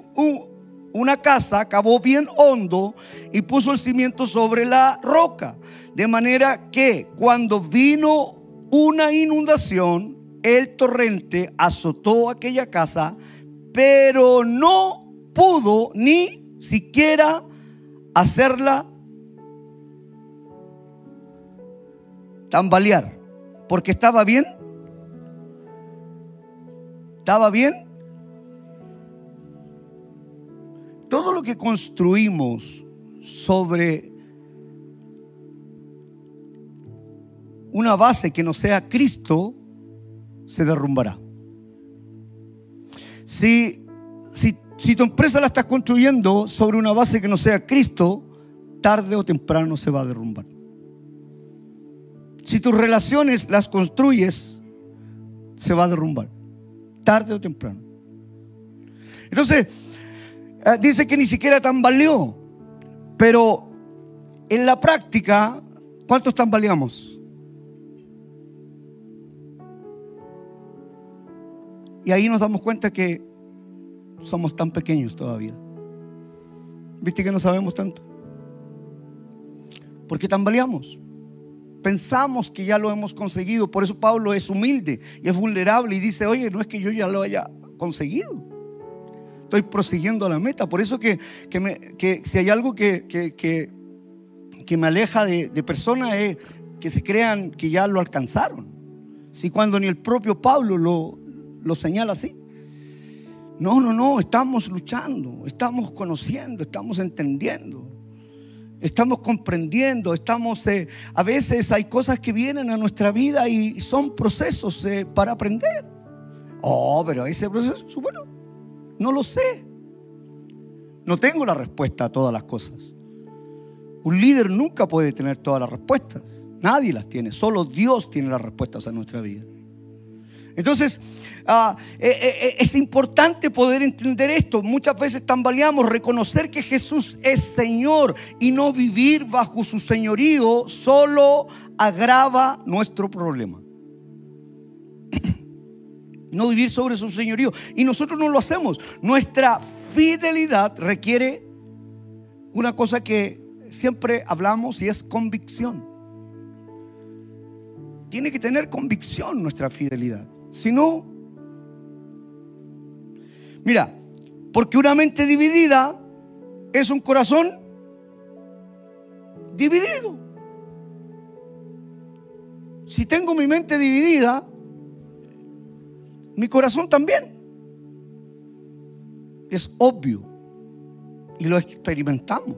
una casa cavó bien hondo y puso el cimiento sobre la roca. De manera que cuando vino una inundación, el torrente azotó aquella casa, pero no pudo ni siquiera hacerla tambalear, porque estaba bien. ¿Estaba bien? Todo lo que construimos sobre una base que no sea Cristo, se derrumbará. Si, si, si tu empresa la estás construyendo sobre una base que no sea Cristo, tarde o temprano se va a derrumbar. Si tus relaciones las construyes, se va a derrumbar. Tarde o temprano. Entonces, eh, dice que ni siquiera tambaleó. Pero en la práctica, ¿cuántos tambaleamos? Y ahí nos damos cuenta que somos tan pequeños todavía. ¿Viste que no sabemos tanto? Porque tambaleamos. Pensamos que ya lo hemos conseguido. Por eso Pablo es humilde y es vulnerable y dice, oye, no es que yo ya lo haya conseguido. Estoy prosiguiendo la meta. Por eso que, si hay algo que, que, me aleja de, de personas es que se crean que ya lo alcanzaron. Si cuando ni el propio Pablo lo, lo señala así. No, no, no, estamos luchando, estamos conociendo, estamos entendiendo, estamos comprendiendo, estamos, eh, a veces hay cosas que vienen a nuestra vida y son procesos eh, para aprender. Oh, pero ese proceso, bueno, no lo sé. No tengo la respuesta a todas las cosas. Un líder nunca puede tener todas las respuestas. Nadie las tiene. Solo Dios tiene las respuestas a nuestra vida. Entonces, ah, eh, eh, eh, es importante poder entender esto. Muchas veces tambaleamos, reconocer que Jesús es Señor y no vivir bajo su señorío solo agrava nuestro problema. No vivir sobre su señorío. Y nosotros no lo hacemos. Nuestra fidelidad requiere una cosa que siempre hablamos y es convicción. Tiene que tener convicción nuestra fidelidad. Si no, mira, porque una mente dividida es un corazón dividido. Si tengo mi mente dividida, mi corazón también. Es obvio. Y lo experimentamos.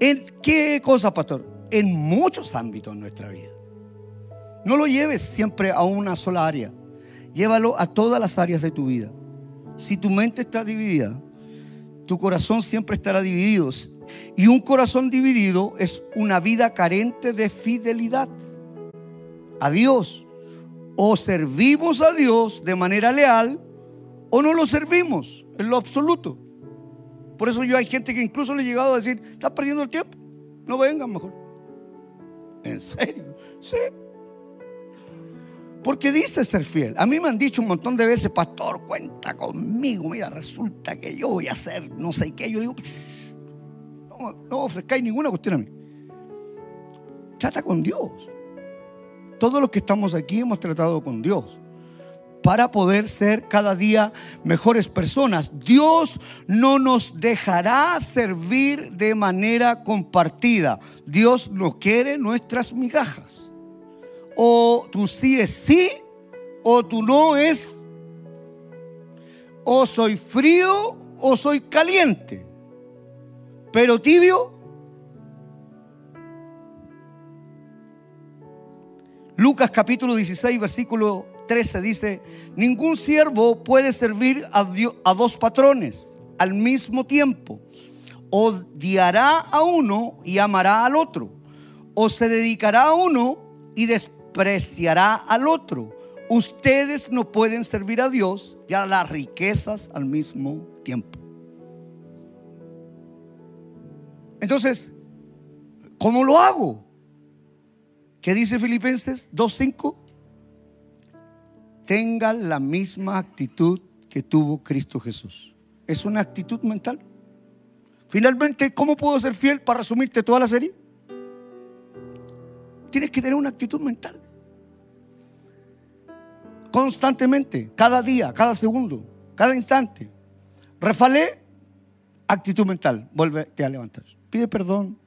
¿En qué cosa, pastor? En muchos ámbitos de nuestra vida. No lo lleves siempre a una sola área. Llévalo a todas las áreas de tu vida. Si tu mente está dividida, tu corazón siempre estará dividido. Y un corazón dividido es una vida carente de fidelidad a Dios. O servimos a Dios de manera leal o no lo servimos en lo absoluto. Por eso yo hay gente que incluso le he llegado a decir, estás perdiendo el tiempo, no vengan mejor. ¿En serio? Sí, porque dice ser fiel. A mí me han dicho un montón de veces, pastor, cuenta conmigo. Mira, resulta que yo voy a hacer no sé qué. Yo digo, no, no ofrezcáis ninguna cuestión a mí. Trata con Dios. Todos los que estamos aquí hemos tratado con Dios para poder ser cada día mejores personas. Dios no nos dejará servir de manera compartida. Dios no quiere nuestras migajas o tu sí es sí o tu no es o soy frío o soy caliente. Pero tibio. Lucas capítulo 16, versículo 13 dice, ningún siervo puede servir a, a dos patrones al mismo tiempo. Odiará a uno y amará al otro. O se dedicará a uno y despreciará al otro. Ustedes no pueden servir a Dios y a las riquezas al mismo tiempo. Entonces, ¿cómo lo hago? ¿Qué dice Filipenses 2.5? Tengan la misma actitud que tuvo Cristo Jesús. Es una actitud mental. Finalmente, ¿cómo puedo ser fiel para resumirte toda la serie? Tienes que tener una actitud mental. Constantemente, cada día, cada segundo, cada instante. Refalé, actitud mental. Vuelve a levantar. Pide perdón.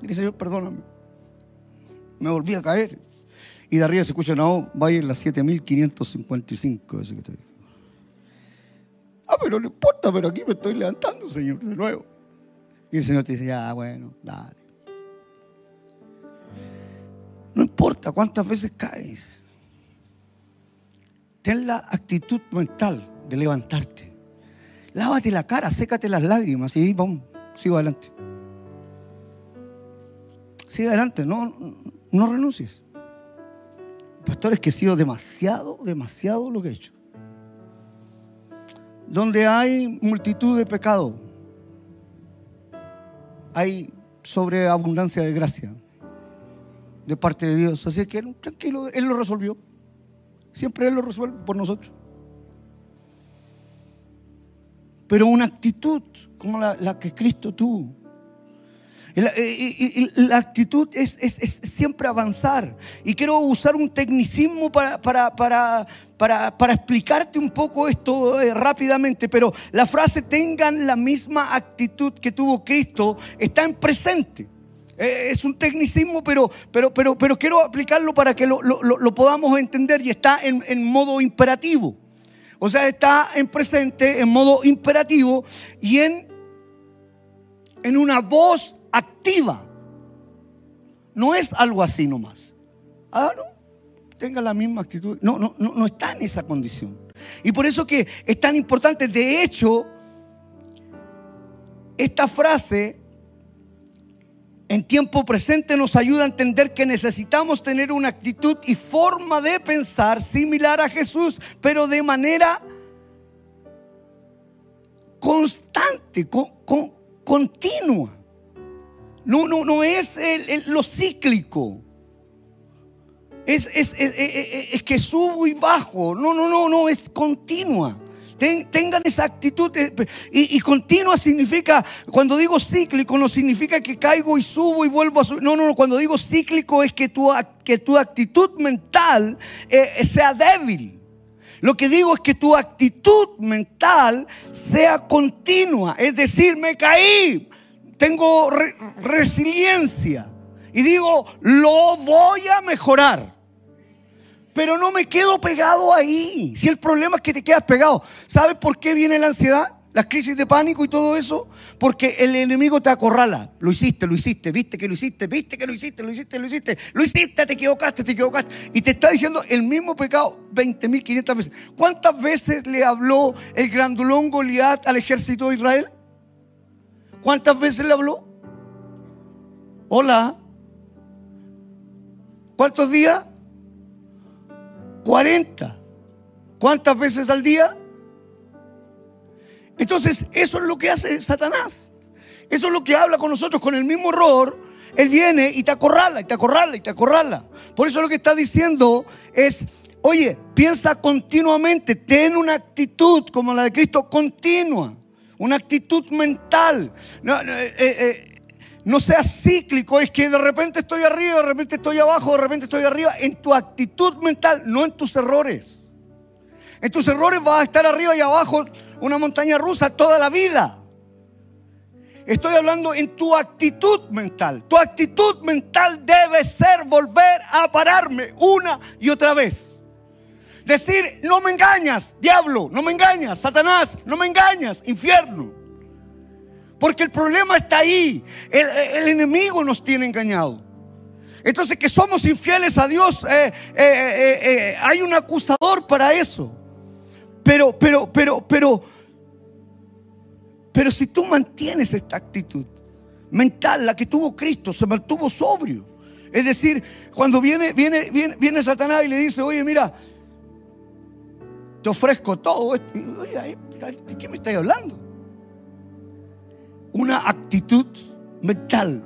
Dile, Señor, perdóname. Me volví a caer. Y de arriba se escucha, no, vaya en la 7555. Ese que te Ah, pero no importa, pero aquí me estoy levantando, Señor, de nuevo. Y el Señor te dice, ya, bueno, dale. No importa cuántas veces caes. Ten la actitud mental de levantarte. Lávate la cara, sécate las lágrimas y vamos, sigo adelante. Sigue adelante, no, no renuncies. Pastores que he sido demasiado, demasiado lo que he hecho. Donde hay multitud de pecado, hay sobreabundancia de gracia de parte de Dios. Así que tranquilo, Él lo resolvió. Siempre Él lo resuelve por nosotros. Pero una actitud como la, que Cristo tuvo. La, actitud es, siempre avanzar. Y quiero usar un tecnicismo para, para, para, para, explicarte un poco esto eh, rápidamente, pero la frase tengan la misma actitud que tuvo Cristo está en presente. Eh, es un tecnicismo, pero, pero, pero, pero quiero aplicarlo para que lo, podamos entender y está en, en, modo imperativo. O sea, está en presente, en modo imperativo y en, en una voz activa. No es algo así nomás. Ah, no tenga la misma actitud. No, no, no, no está en esa condición. Y por eso que es tan importante. De hecho, esta frase en tiempo presente nos ayuda a entender que necesitamos tener una actitud y forma de pensar similar a Jesús, pero de manera constante, continua. No, no, no es lo cíclico. Es, es, que subo y bajo. No, no, no, no, es continua. tengan esa actitud. y, continua significa, cuando digo cíclico, no significa que caigo y subo y vuelvo a subir. No, no, no. Cuando digo cíclico es que tu, que tu actitud mental eh, sea débil. Lo que digo es que tu actitud mental sea continua. Es decir, me caí. Tengo resiliencia. Y digo, lo voy a mejorar. Pero no me quedo pegado ahí. Si el problema es que te quedas pegado. ¿Sabes por qué viene la ansiedad? Las crisis de pánico y todo eso. Porque el enemigo te acorrala. Lo hiciste, lo hiciste, viste que lo hiciste, viste que lo hiciste, lo hiciste, lo hiciste, lo hiciste, te equivocaste, te equivocaste. Y te está diciendo el mismo pecado 20.500 veces. ¿Cuántas veces le habló el grandulón Goliat al ejército de Israel? ¿Cuántas veces le habló? Hola. ¿Cuántos días? 40. ¿Cuántas veces al día? Entonces, eso es lo que hace Satanás. Eso es lo que habla con nosotros con el mismo error. Él viene y te acorrala, y te acorrala, y te acorrala. Por eso lo que está diciendo es, oye, piensa continuamente, ten una actitud como la de Cristo continua, una actitud mental. No, eh, eh, seas cíclico, es que de repente estoy arriba, de repente estoy abajo, de repente estoy arriba, en tu actitud mental, no en tus errores. En tus errores vas a estar arriba y abajo una montaña rusa toda la vida. Estoy hablando en tu actitud mental. Tu actitud mental debe ser volver a pararme una y otra vez. Decir, no me engañas, diablo, no me engañas, Satanás, no me engañas, infierno. Porque el problema está ahí. El, enemigo nos tiene engañado. Entonces que somos infieles a Dios, eh, eh, eh, hay un acusador para eso. Pero, pero, pero, pero, pero si tú mantienes esta actitud mental, la que tuvo Cristo, se mantuvo sobrio. Es decir, cuando viene, viene, viene, viene Satanás y le dice, oye, mira, te ofrezco todo esto. ¿de qué me estás hablando? Una actitud mental,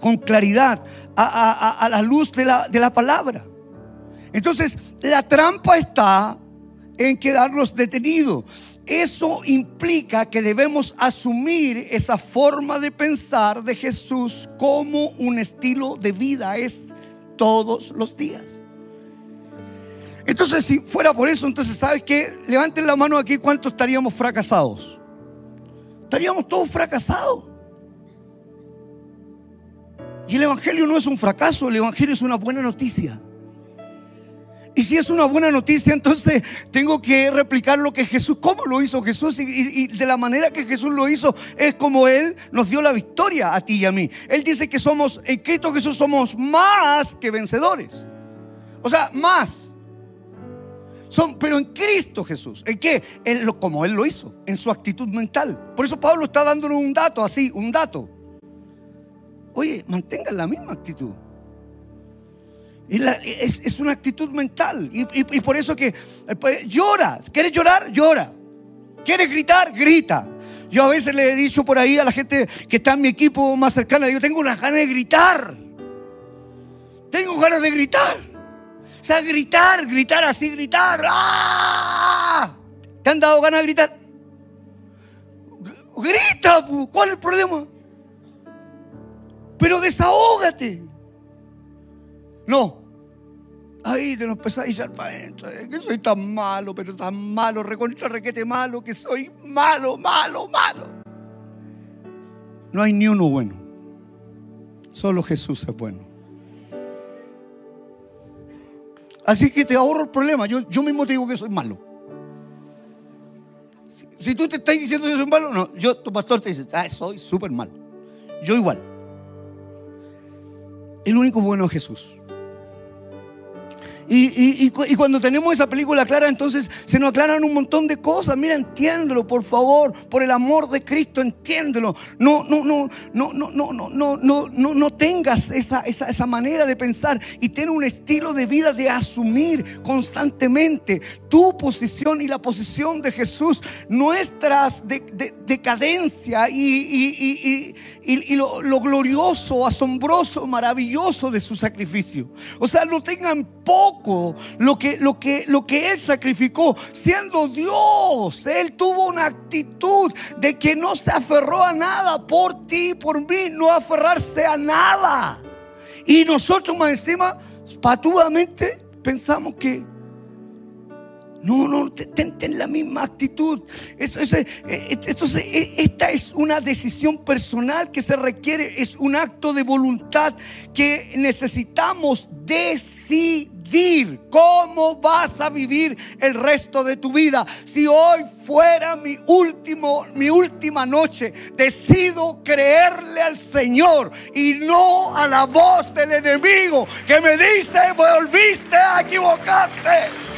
con claridad, a, la luz de la, de la palabra. Entonces, la trampa está en quedarnos detenidos. Eso implica que debemos asumir esa forma de pensar de Jesús como un estilo de vida, es todos los días. Entonces, si fuera por eso, entonces, ¿sabes qué? Levanten la mano aquí, ¿cuántos estaríamos fracasados? Estaríamos todos fracasados. Y el Evangelio no es un fracaso, el Evangelio es una buena noticia. Y si es una buena noticia, entonces tengo que replicar lo que Jesús, cómo lo hizo Jesús. Y, de la manera que Jesús lo hizo es como Él nos dio la victoria a ti y a mí. Él dice que somos, en Cristo Jesús somos más que vencedores. O sea, más. Son, pero en Cristo Jesús. ¿En qué? como Él lo hizo, en su actitud mental. Por eso Pablo está dándonos un dato así, un dato. Oye, mantengan la misma actitud. Y es, una actitud mental. Y, por eso que eh, pues, llora. ¿Quieres llorar? Llora. ¿Quieres gritar? Grita. Yo a veces le he dicho por ahí a la gente que está en mi equipo más cercana, yo tengo unas ganas de gritar. Tengo ganas de gritar. O sea, gritar, gritar así, gritar. ¡Ah! ¿Te han dado ganas de gritar? Grita, ¿cuál es el problema? Pero desahógate. No. Ahí te nos empezás a para adentro. Que soy tan malo, pero tan malo, recontra requete malo, que soy malo, malo, malo. No hay ni uno bueno. Solo Jesús es bueno. Así que te ahorro el problema. Yo, yo mismo te digo que soy malo. Si, tú te estás diciendo que soy malo, no. Yo, tu pastor te dice, ah, soy súper malo. Yo igual. El único bueno es Jesús. Y, cuando tenemos esa película clara, entonces se nos aclaran un montón de cosas. Mira, entiéndelo, por favor, por el amor de Cristo, entiéndelo. No, no, no, no, no, no, no, no, no, no, no tengas esa, esa, esa manera de pensar y ten un estilo de vida de asumir constantemente tu posición y la posición de Jesús, nuestras de, decadencia y, y lo, lo glorioso, asombroso, maravilloso de su sacrificio. O sea, no tengan poco lo que, lo que, lo que Él sacrificó, siendo Dios. Él tuvo una actitud de que no se aferró a nada por ti, por mí, no aferrarse a nada. Y nosotros más encima, patudamente, pensamos que no, no, ten, la misma actitud. Eh, entonces, e, esta es una decisión personal que se requiere, es un acto de voluntad que necesitamos decidir cómo vas a vivir el resto de tu vida. Si hoy fuera mi último, mi última noche, decido creerle al Señor y no a la voz del enemigo que me dice, volviste a equivocarte.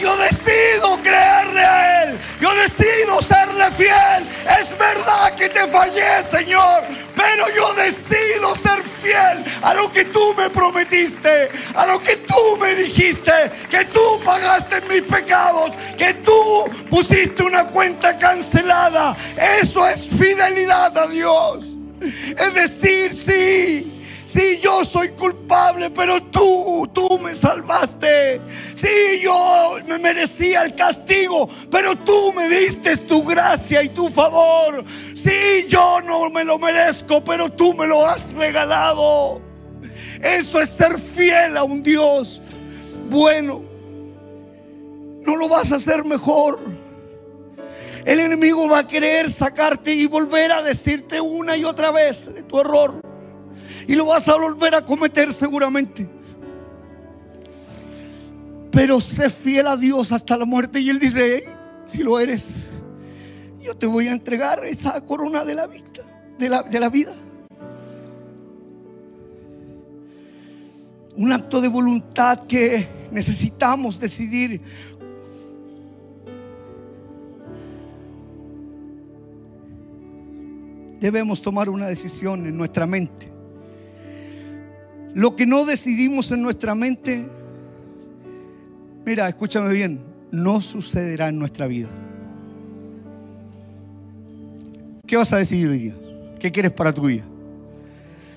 Yo decido creerle a Él. Yo decido serle fiel. Es verdad que te fallé, Señor. Pero yo decido ser fiel a lo que tú me prometiste. A lo que tú me dijiste. Que tú pagaste mis pecados. Que tú pusiste una cuenta cancelada. Eso es fidelidad a Dios. Es decir, sí. Sí, yo soy culpable, pero tú, tú me salvaste. Sí, yo me merecía el castigo, pero tú me diste tu gracia y tu favor. Sí, yo no me lo merezco, pero tú me lo has regalado. Eso es ser fiel a un Dios bueno. No lo vas a hacer mejor. El enemigo va a querer sacarte y volver a decirte una y otra vez de tu error y lo vas a volver a cometer seguramente. Pero sé fiel a Dios hasta la muerte. Y Él dice, si lo eres, yo te voy a entregar esa corona de la, vida, de la, de la vida. un acto de voluntad que necesitamos decidir. Debemos tomar una decisión en nuestra mente. Lo que no decidimos en nuestra mente, mira, escúchame bien, no sucederá en nuestra vida. ¿Qué vas a decidir hoy día? ¿Qué quieres para tu vida?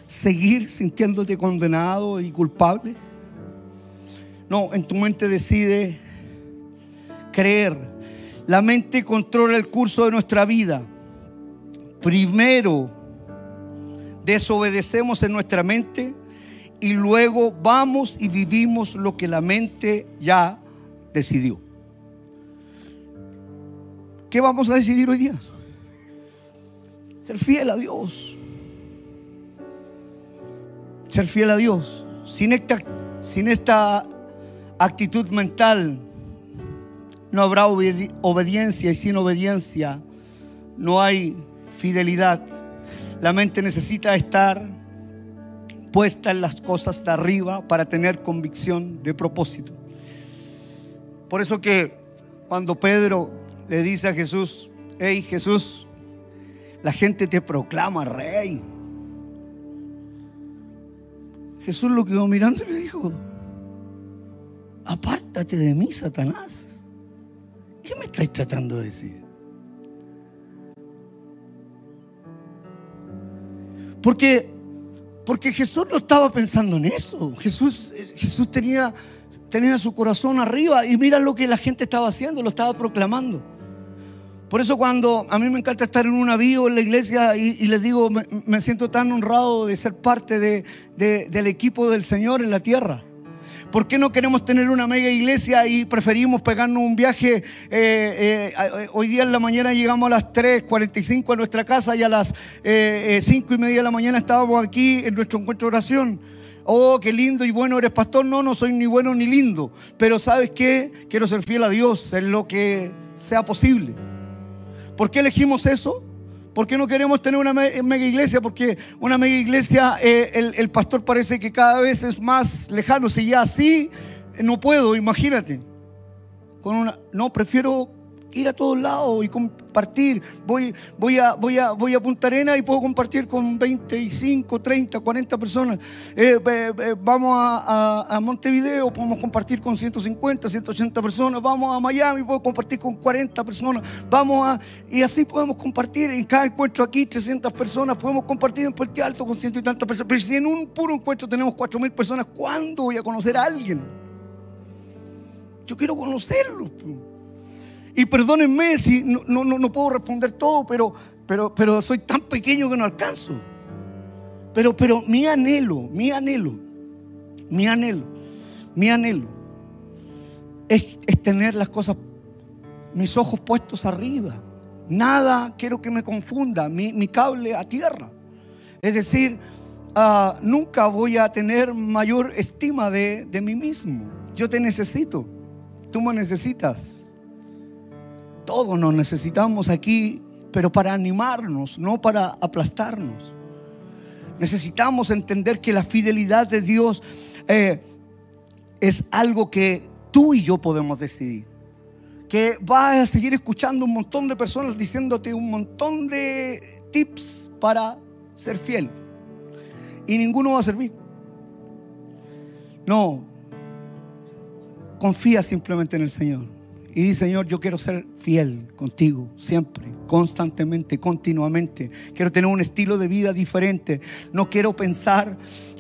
¿Seguir sintiéndote condenado y culpable? No, en tu mente decide creer. La mente controla el curso de nuestra vida. Primero desobedecemos en nuestra mente y luego vamos y vivimos lo que la mente ya decidió. ¿Qué vamos a decidir hoy día? Ser fiel a Dios. Ser fiel a Dios. Sin esta, sin esta actitud mental no habrá obediencia y sin obediencia no hay fidelidad. La mente necesita estar puesta en las cosas de arriba para tener convicción de propósito. Por eso que cuando Pedro le dice a Jesús, hey Jesús, la gente te proclama rey. Jesús lo quedó mirando y le dijo, apártate de mí, Satanás. ¿Qué me estáis tratando de decir? Porque, porque Jesús no estaba pensando en eso. Jesús, Jesús tenía, tenía su corazón arriba y mira lo que la gente estaba haciendo, lo estaba proclamando. Por eso cuando a mí me encanta estar en un avión en la iglesia y, les digo, me, siento tan honrado de ser parte del equipo del Señor en la tierra. ¿Por qué no queremos tener una mega iglesia y preferimos pegarnos un viaje? Eh, eh, hoy día en la mañana llegamos a las 3.45 a nuestra casa y a las 5 eh, y media de la mañana estábamos aquí en nuestro encuentro de oración. Oh, qué lindo y bueno eres pastor. No, no soy ni bueno ni lindo. Pero ¿sabes qué? Quiero ser fiel a Dios en lo que sea posible. ¿Por qué elegimos eso? ¿Por qué no queremos tener una mega iglesia? Porque una mega iglesia, eh, el, pastor parece que cada vez es más lejano. Si ya así, no puedo, imagínate. Con una, no, prefiero ir a todos lados y compartir. Voy, voy, a, voy, a, voy a Punta Arena y puedo compartir con 25, 30, 40 personas. Eh, vamos a, Montevideo, podemos compartir con 150, 180 personas. Vamos a Miami, puedo compartir con 40 personas. Vamos a... Y así podemos compartir en cada encuentro aquí 300 personas. Podemos compartir en Puente Alto con ciento y tantas personas. Pero si en un puro encuentro tenemos 4 mil personas, ¿cuándo voy a conocer a alguien? Yo quiero conocerlo. Y perdónenme si no, no, no puedo responder todo, pero, pero, pero soy tan pequeño que no alcanzo. Pero, pero mi anhelo, mi anhelo, mi anhelo, mi anhelo es, tener las cosas, mis ojos puestos arriba. Nada quiero que me confunda, mi, cable a tierra. Es decir, ah, nunca voy a tener mayor estima de, de mí mismo. Yo te necesito, tú me necesitas. Todos nos necesitamos aquí, pero para animarnos, no para aplastarnos. Necesitamos entender que la fidelidad de Dios eh, es algo que tú y yo podemos decidir. Que vas a seguir escuchando un montón de personas diciéndote un montón de tips para ser fiel. Y ninguno va a servir. No. Confía simplemente en el Señor. Y dice, Señor, yo quiero ser fiel contigo siempre, constantemente, continuamente. Quiero tener un estilo de vida diferente. No quiero pensar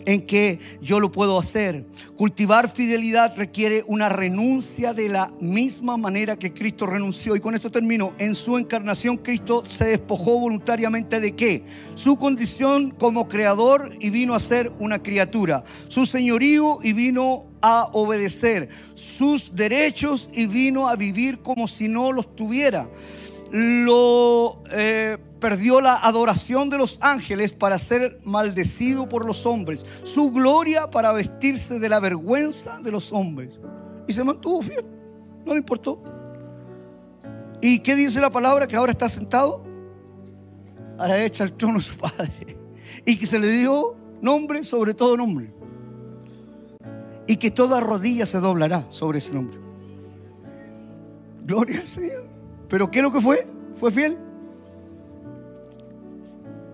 en que yo lo puedo hacer. Cultivar fidelidad requiere una renuncia de la misma manera que Cristo renunció. Y con esto termino. En su encarnación Cristo se despojó voluntariamente de qué? Su condición como creador y vino a ser una criatura. Su señorío y vino a obedecer. Sus derechos y vino a vivir como si no los tuviera. Lo... Eh, perdió la adoración de los ángeles para ser maldecido por los hombres, su gloria para vestirse de la vergüenza de los hombres. Y se mantuvo fiel, no le importó. ¿Y qué dice la palabra? Que ahora está sentado a la derecha trono de su padre. Y que se le dio nombre sobre todo nombre. y que toda rodilla se doblará sobre ese nombre. Gloria al Señor. Pero ¿qué es lo que fue? ¿Fue fiel?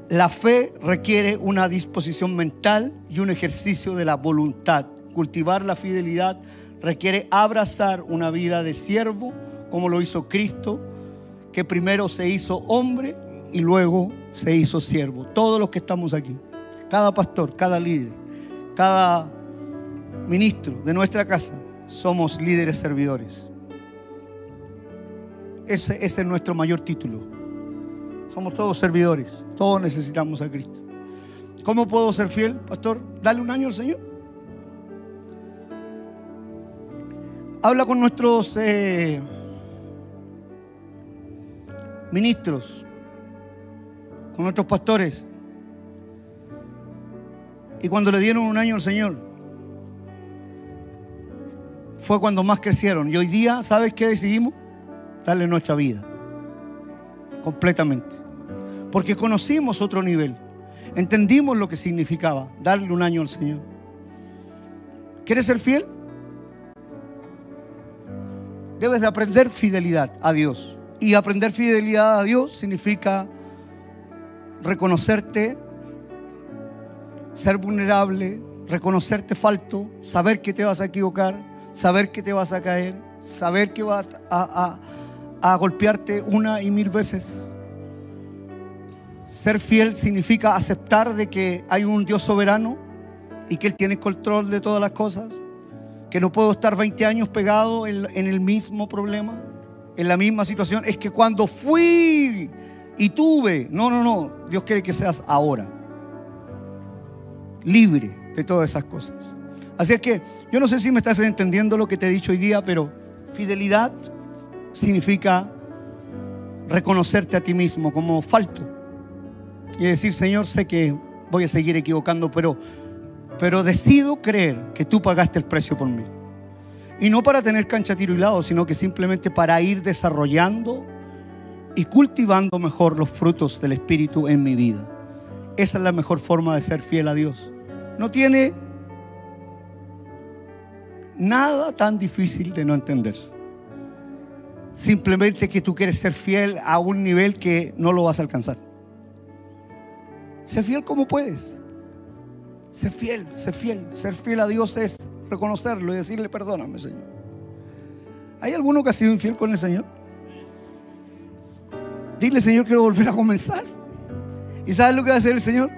La fe requiere una disposición mental y un ejercicio de la voluntad. Cultivar la fidelidad requiere abrazar una vida de siervo, como lo hizo Cristo, que primero se hizo hombre y luego se hizo siervo. Todos los que estamos aquí, cada pastor, cada líder, cada ministro de nuestra casa, somos líderes servidores. Ese, ese es nuestro mayor título. Somos todos servidores. Todos necesitamos a Cristo. ¿Cómo puedo ser fiel, pastor? Dale un año al Señor. Habla con nuestros eh, ministros, con nuestros pastores. Y cuando le dieron un año al Señor, fue cuando más crecieron. Y hoy día, ¿sabes qué decidimos? Darle nuestra vida. Completamente porque conocimos otro nivel. Entendimos lo que significaba darle un año al Señor. ¿Quieres ser fiel? Debes de aprender fidelidad a Dios. Y aprender fidelidad a Dios significa reconocerte, ser vulnerable, reconocerte falto, saber que te vas a equivocar, saber que te vas a caer, saber que vas a, a golpearte una y mil veces ser fiel significa aceptar de que hay un Dios soberano y que Él tiene control de todas las cosas. Que no puedo estar 20 años pegado en, el mismo problema, en la misma situación. Es que cuando fui y tuve, no, no, no, Dios quiere que seas ahora. Libre de todas esas cosas. Así es que yo no sé si me estás entendiendo lo que te he dicho hoy día, pero fidelidad significa reconocerte a ti mismo como falto y decir, Señor, sé que voy a seguir equivocando, pero, pero decido creer que tú pagaste el precio por mí. Y no para tener cancha tiro y lado, sino que simplemente para ir desarrollando y cultivando mejor los frutos del Espíritu en mi vida. Esa es la mejor forma de ser fiel a Dios. No tiene nada tan difícil de no entender. Simplemente que tú quieres ser fiel a un nivel que no lo vas a alcanzar. Sé fiel como puedes. Sé fiel, sé fiel. Ser fiel a Dios es reconocerlo y decirle, perdóname, Señor. ¿Hay alguno que ha sido infiel con el Señor? Dile, Señor, quiero volver a comenzar. ¿Y sabes lo que va a hacer el Señor?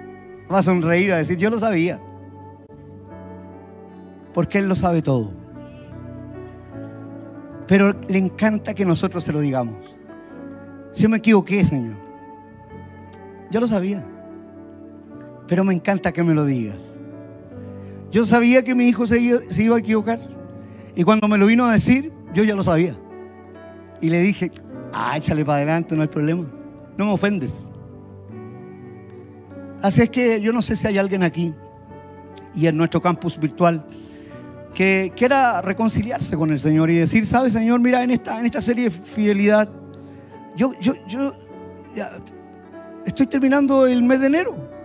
Va a sonreír, a decir, yo lo sabía. Porque Él lo sabe todo. Pero le encanta que nosotros se lo digamos. Si yo me equivoqué, Señor. Yo lo sabía pero me encanta que me lo digas. Yo sabía que mi hijo se iba, a equivocar. Y cuando me lo vino a decir, yo ya lo sabía. Y le dije, ah, échale para adelante, no hay problema. No me ofendes. Así es que yo no sé si hay alguien aquí y en nuestro campus virtual que quiera reconciliarse con el Señor y decir, ¿sabe Señor? Mira, en esta, en esta serie de fidelidad, yo, yo, yo estoy terminando el mes de enero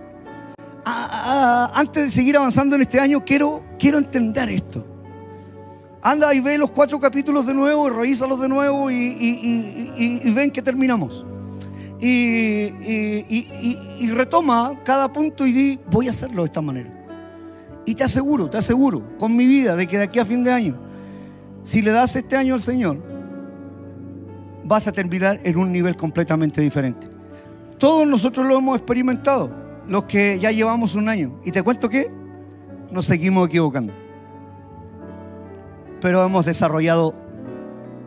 antes de seguir avanzando en este año, quiero, quiero entender esto. Anda y ve los cuatro capítulos de nuevo, y revísalos de nuevo y, ven que terminamos. Y, retoma cada punto y di, voy a hacerlo de esta manera. Y te aseguro, te aseguro, con mi vida, de que de aquí a fin de año, si le das este año al Señor, vas a terminar en un nivel completamente diferente. Todos nosotros lo hemos experimentado los que ya llevamos un año. Y te cuento que nos seguimos equivocando. Pero hemos desarrollado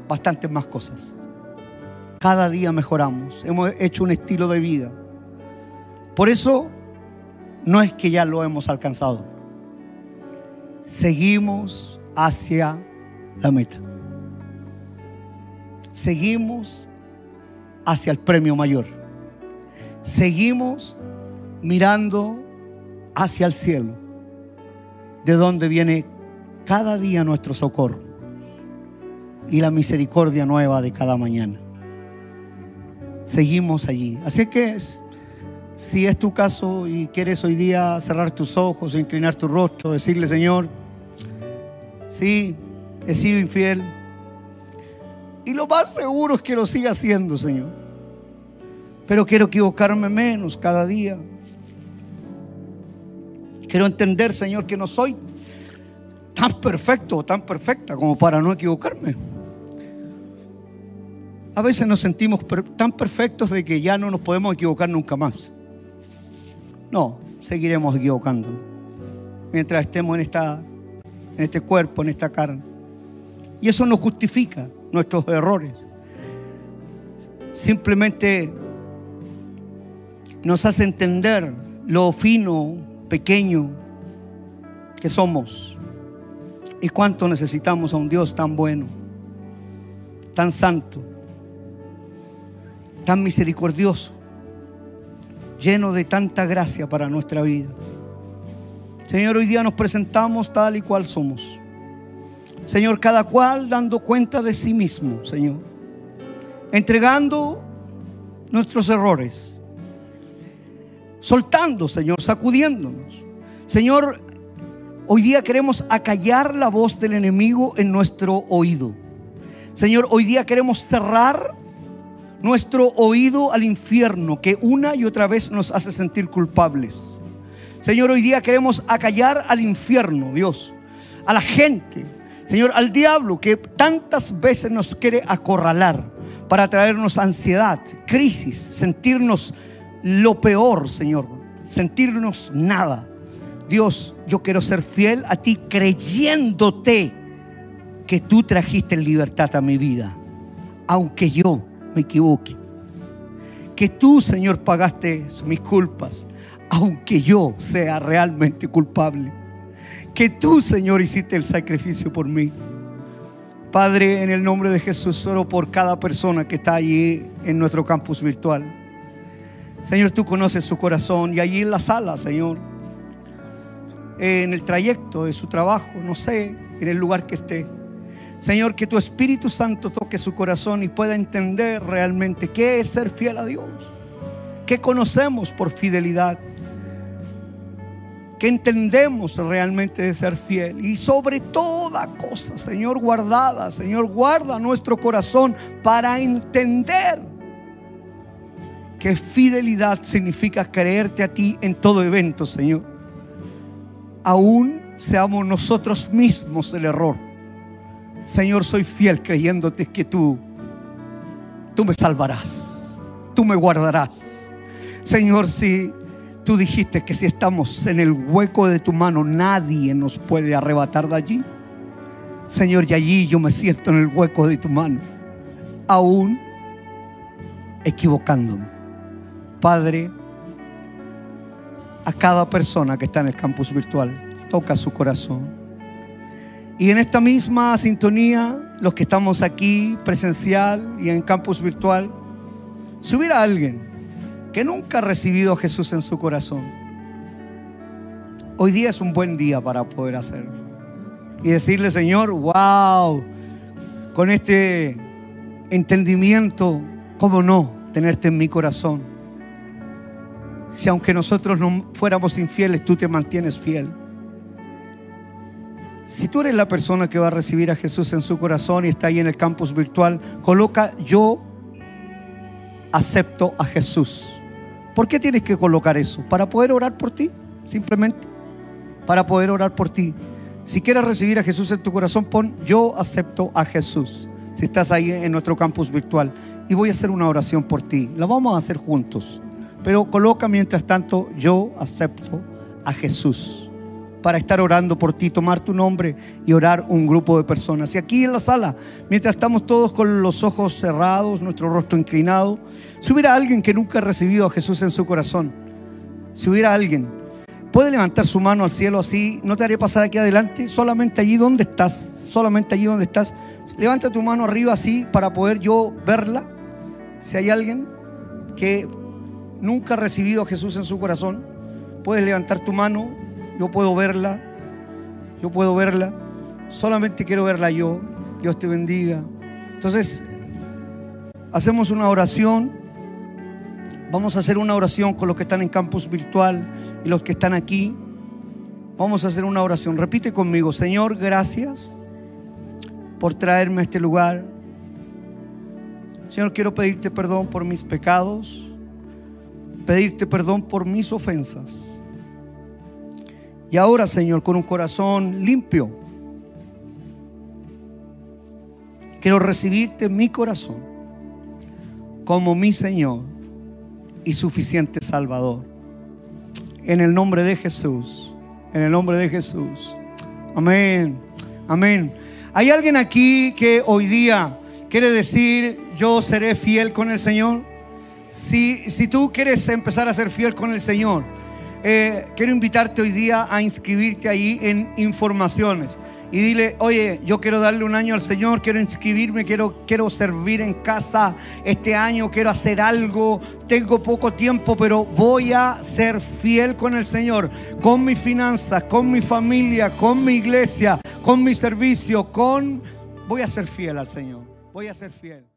bastantes más cosas. Cada día mejoramos. Hemos hecho un estilo de vida. Por eso no es que ya lo hemos alcanzado. Seguimos hacia la meta. Seguimos hacia el premio mayor. Seguimos mirando hacia el cielo, de donde viene cada día nuestro socorro y la misericordia nueva de cada mañana. Seguimos allí. Así que es, si es tu caso y quieres hoy día cerrar tus ojos, inclinar tu rostro, decirle, Señor, Sí, he sido infiel. Y lo más seguro es que lo siga haciendo, Señor. Pero quiero equivocarme menos cada día. Quiero entender, Señor, que no soy tan perfecto o tan perfecta como para no equivocarme. A veces nos sentimos tan perfectos de que ya no nos podemos equivocar nunca más. No, seguiremos equivocando. Mientras estemos en, esta, en este cuerpo, en esta carne. Y eso no justifica nuestros errores. Simplemente nos hace entender lo fino, pequeño que somos y cuánto necesitamos a un Dios tan bueno, tan santo, tan misericordioso, lleno de tanta gracia para nuestra vida. Señor, hoy día nos presentamos tal y cual somos. Señor, cada cual dando cuenta de sí mismo, Señor. Entregando nuestros errores. Soltando, Señor, sacudiéndonos. Señor, hoy día queremos acallar la voz del enemigo en nuestro oído. Señor, hoy día queremos cerrar nuestro oído al infierno que una y otra vez nos hace sentir culpables. Señor, hoy día queremos acallar al infierno, Dios, a la gente, Señor, al diablo que tantas veces nos quiere acorralar para traernos ansiedad, crisis, sentirnos lo peor, Señor, sentirnos nada. Dios, yo quiero ser fiel a ti creyéndote que tú trajiste libertad a mi vida, aunque yo me equivoque. Que tú, Señor, pagaste mis culpas, aunque yo sea realmente culpable que tú, Señor, hiciste el sacrificio por mí. Padre, en el nombre de Jesús, oro por cada persona que está allí en nuestro campus virtual. Señor, tú conoces su corazón y allí en la sala, Señor, en el trayecto de su trabajo, no sé, en el lugar que esté. Señor, que tu Espíritu Santo toque su corazón y pueda entender realmente qué es ser fiel a Dios, qué conocemos por fidelidad que entendemos realmente de ser fiel. Y sobre toda cosa, Señor, guardada, Señor, guarda nuestro corazón para entender que fidelidad significa creerte a ti en todo evento, Señor. Aún seamos nosotros mismos el error. Señor, soy fiel creyéndote que tú, tú me salvarás, tú me guardarás. Señor, si Tú dijiste que si estamos en el hueco de tu mano, nadie nos puede arrebatar de allí. Señor, y allí yo me siento en el hueco de tu mano, aún equivocándome. Padre, a cada persona que está en el campus virtual, toca su corazón. Y en esta misma sintonía, los que estamos aquí presencial y en campus virtual, si hubiera alguien que nunca ha recibido a Jesús en su corazón, hoy día es un buen día para poder hacerlo. Y decirle, Señor, wow, con este entendimiento, ¿cómo no tenerte en mi corazón? Si aunque nosotros no fuéramos infieles, tú te mantienes fiel. Si tú eres la persona que va a recibir a Jesús en su corazón y está ahí en el campus virtual, coloca yo acepto a Jesús. ¿Por qué tienes que colocar eso? Para poder orar por ti, simplemente. Para poder orar por ti. Si quieres recibir a Jesús en tu corazón, pon yo acepto a Jesús. Si estás ahí en nuestro campus virtual. Y voy a hacer una oración por ti. La vamos a hacer juntos. Pero coloca mientras tanto yo acepto a Jesús para estar orando por ti, tomar tu nombre y orar un grupo de personas. Y aquí en la sala, mientras estamos todos con los ojos cerrados, nuestro rostro inclinado, si hubiera alguien que nunca ha recibido a Jesús en su corazón, si hubiera alguien, puede levantar su mano al cielo así, no te haré pasar aquí adelante, solamente allí donde estás, solamente allí donde estás. Levanta tu mano arriba así para poder yo verla. Si hay alguien que nunca ha recibido a Jesús en su corazón, puedes levantar tu mano yo puedo verla, yo puedo verla, solamente quiero verla yo, Dios te bendiga. Entonces, hacemos una oración, vamos a hacer una oración con los que están en campus virtual y los que están aquí. Vamos a hacer una oración. Repite conmigo, Señor, gracias por traerme a este lugar. Señor, quiero pedirte perdón por mis pecados, pedirte perdón por mis ofensas. Y ahora, Señor, con un corazón limpio, quiero recibirte en mi corazón como mi Señor y suficiente Salvador. En el nombre de Jesús, en el nombre de Jesús. Amén, amén. ¿Hay alguien aquí que hoy día quiere decir, yo seré fiel con el Señor? Si, si tú quieres empezar a ser fiel con el Señor, eh, quiero invitarte hoy día a inscribirte ahí en informaciones y dile, oye, yo quiero darle un año al Señor, quiero inscribirme, quiero, quiero servir en casa este año, quiero hacer algo, tengo poco tiempo, pero voy a ser fiel con el Señor, con mis finanzas, con mi familia, con mi iglesia, con mi servicio, con... Voy a ser fiel al Señor, voy a ser fiel.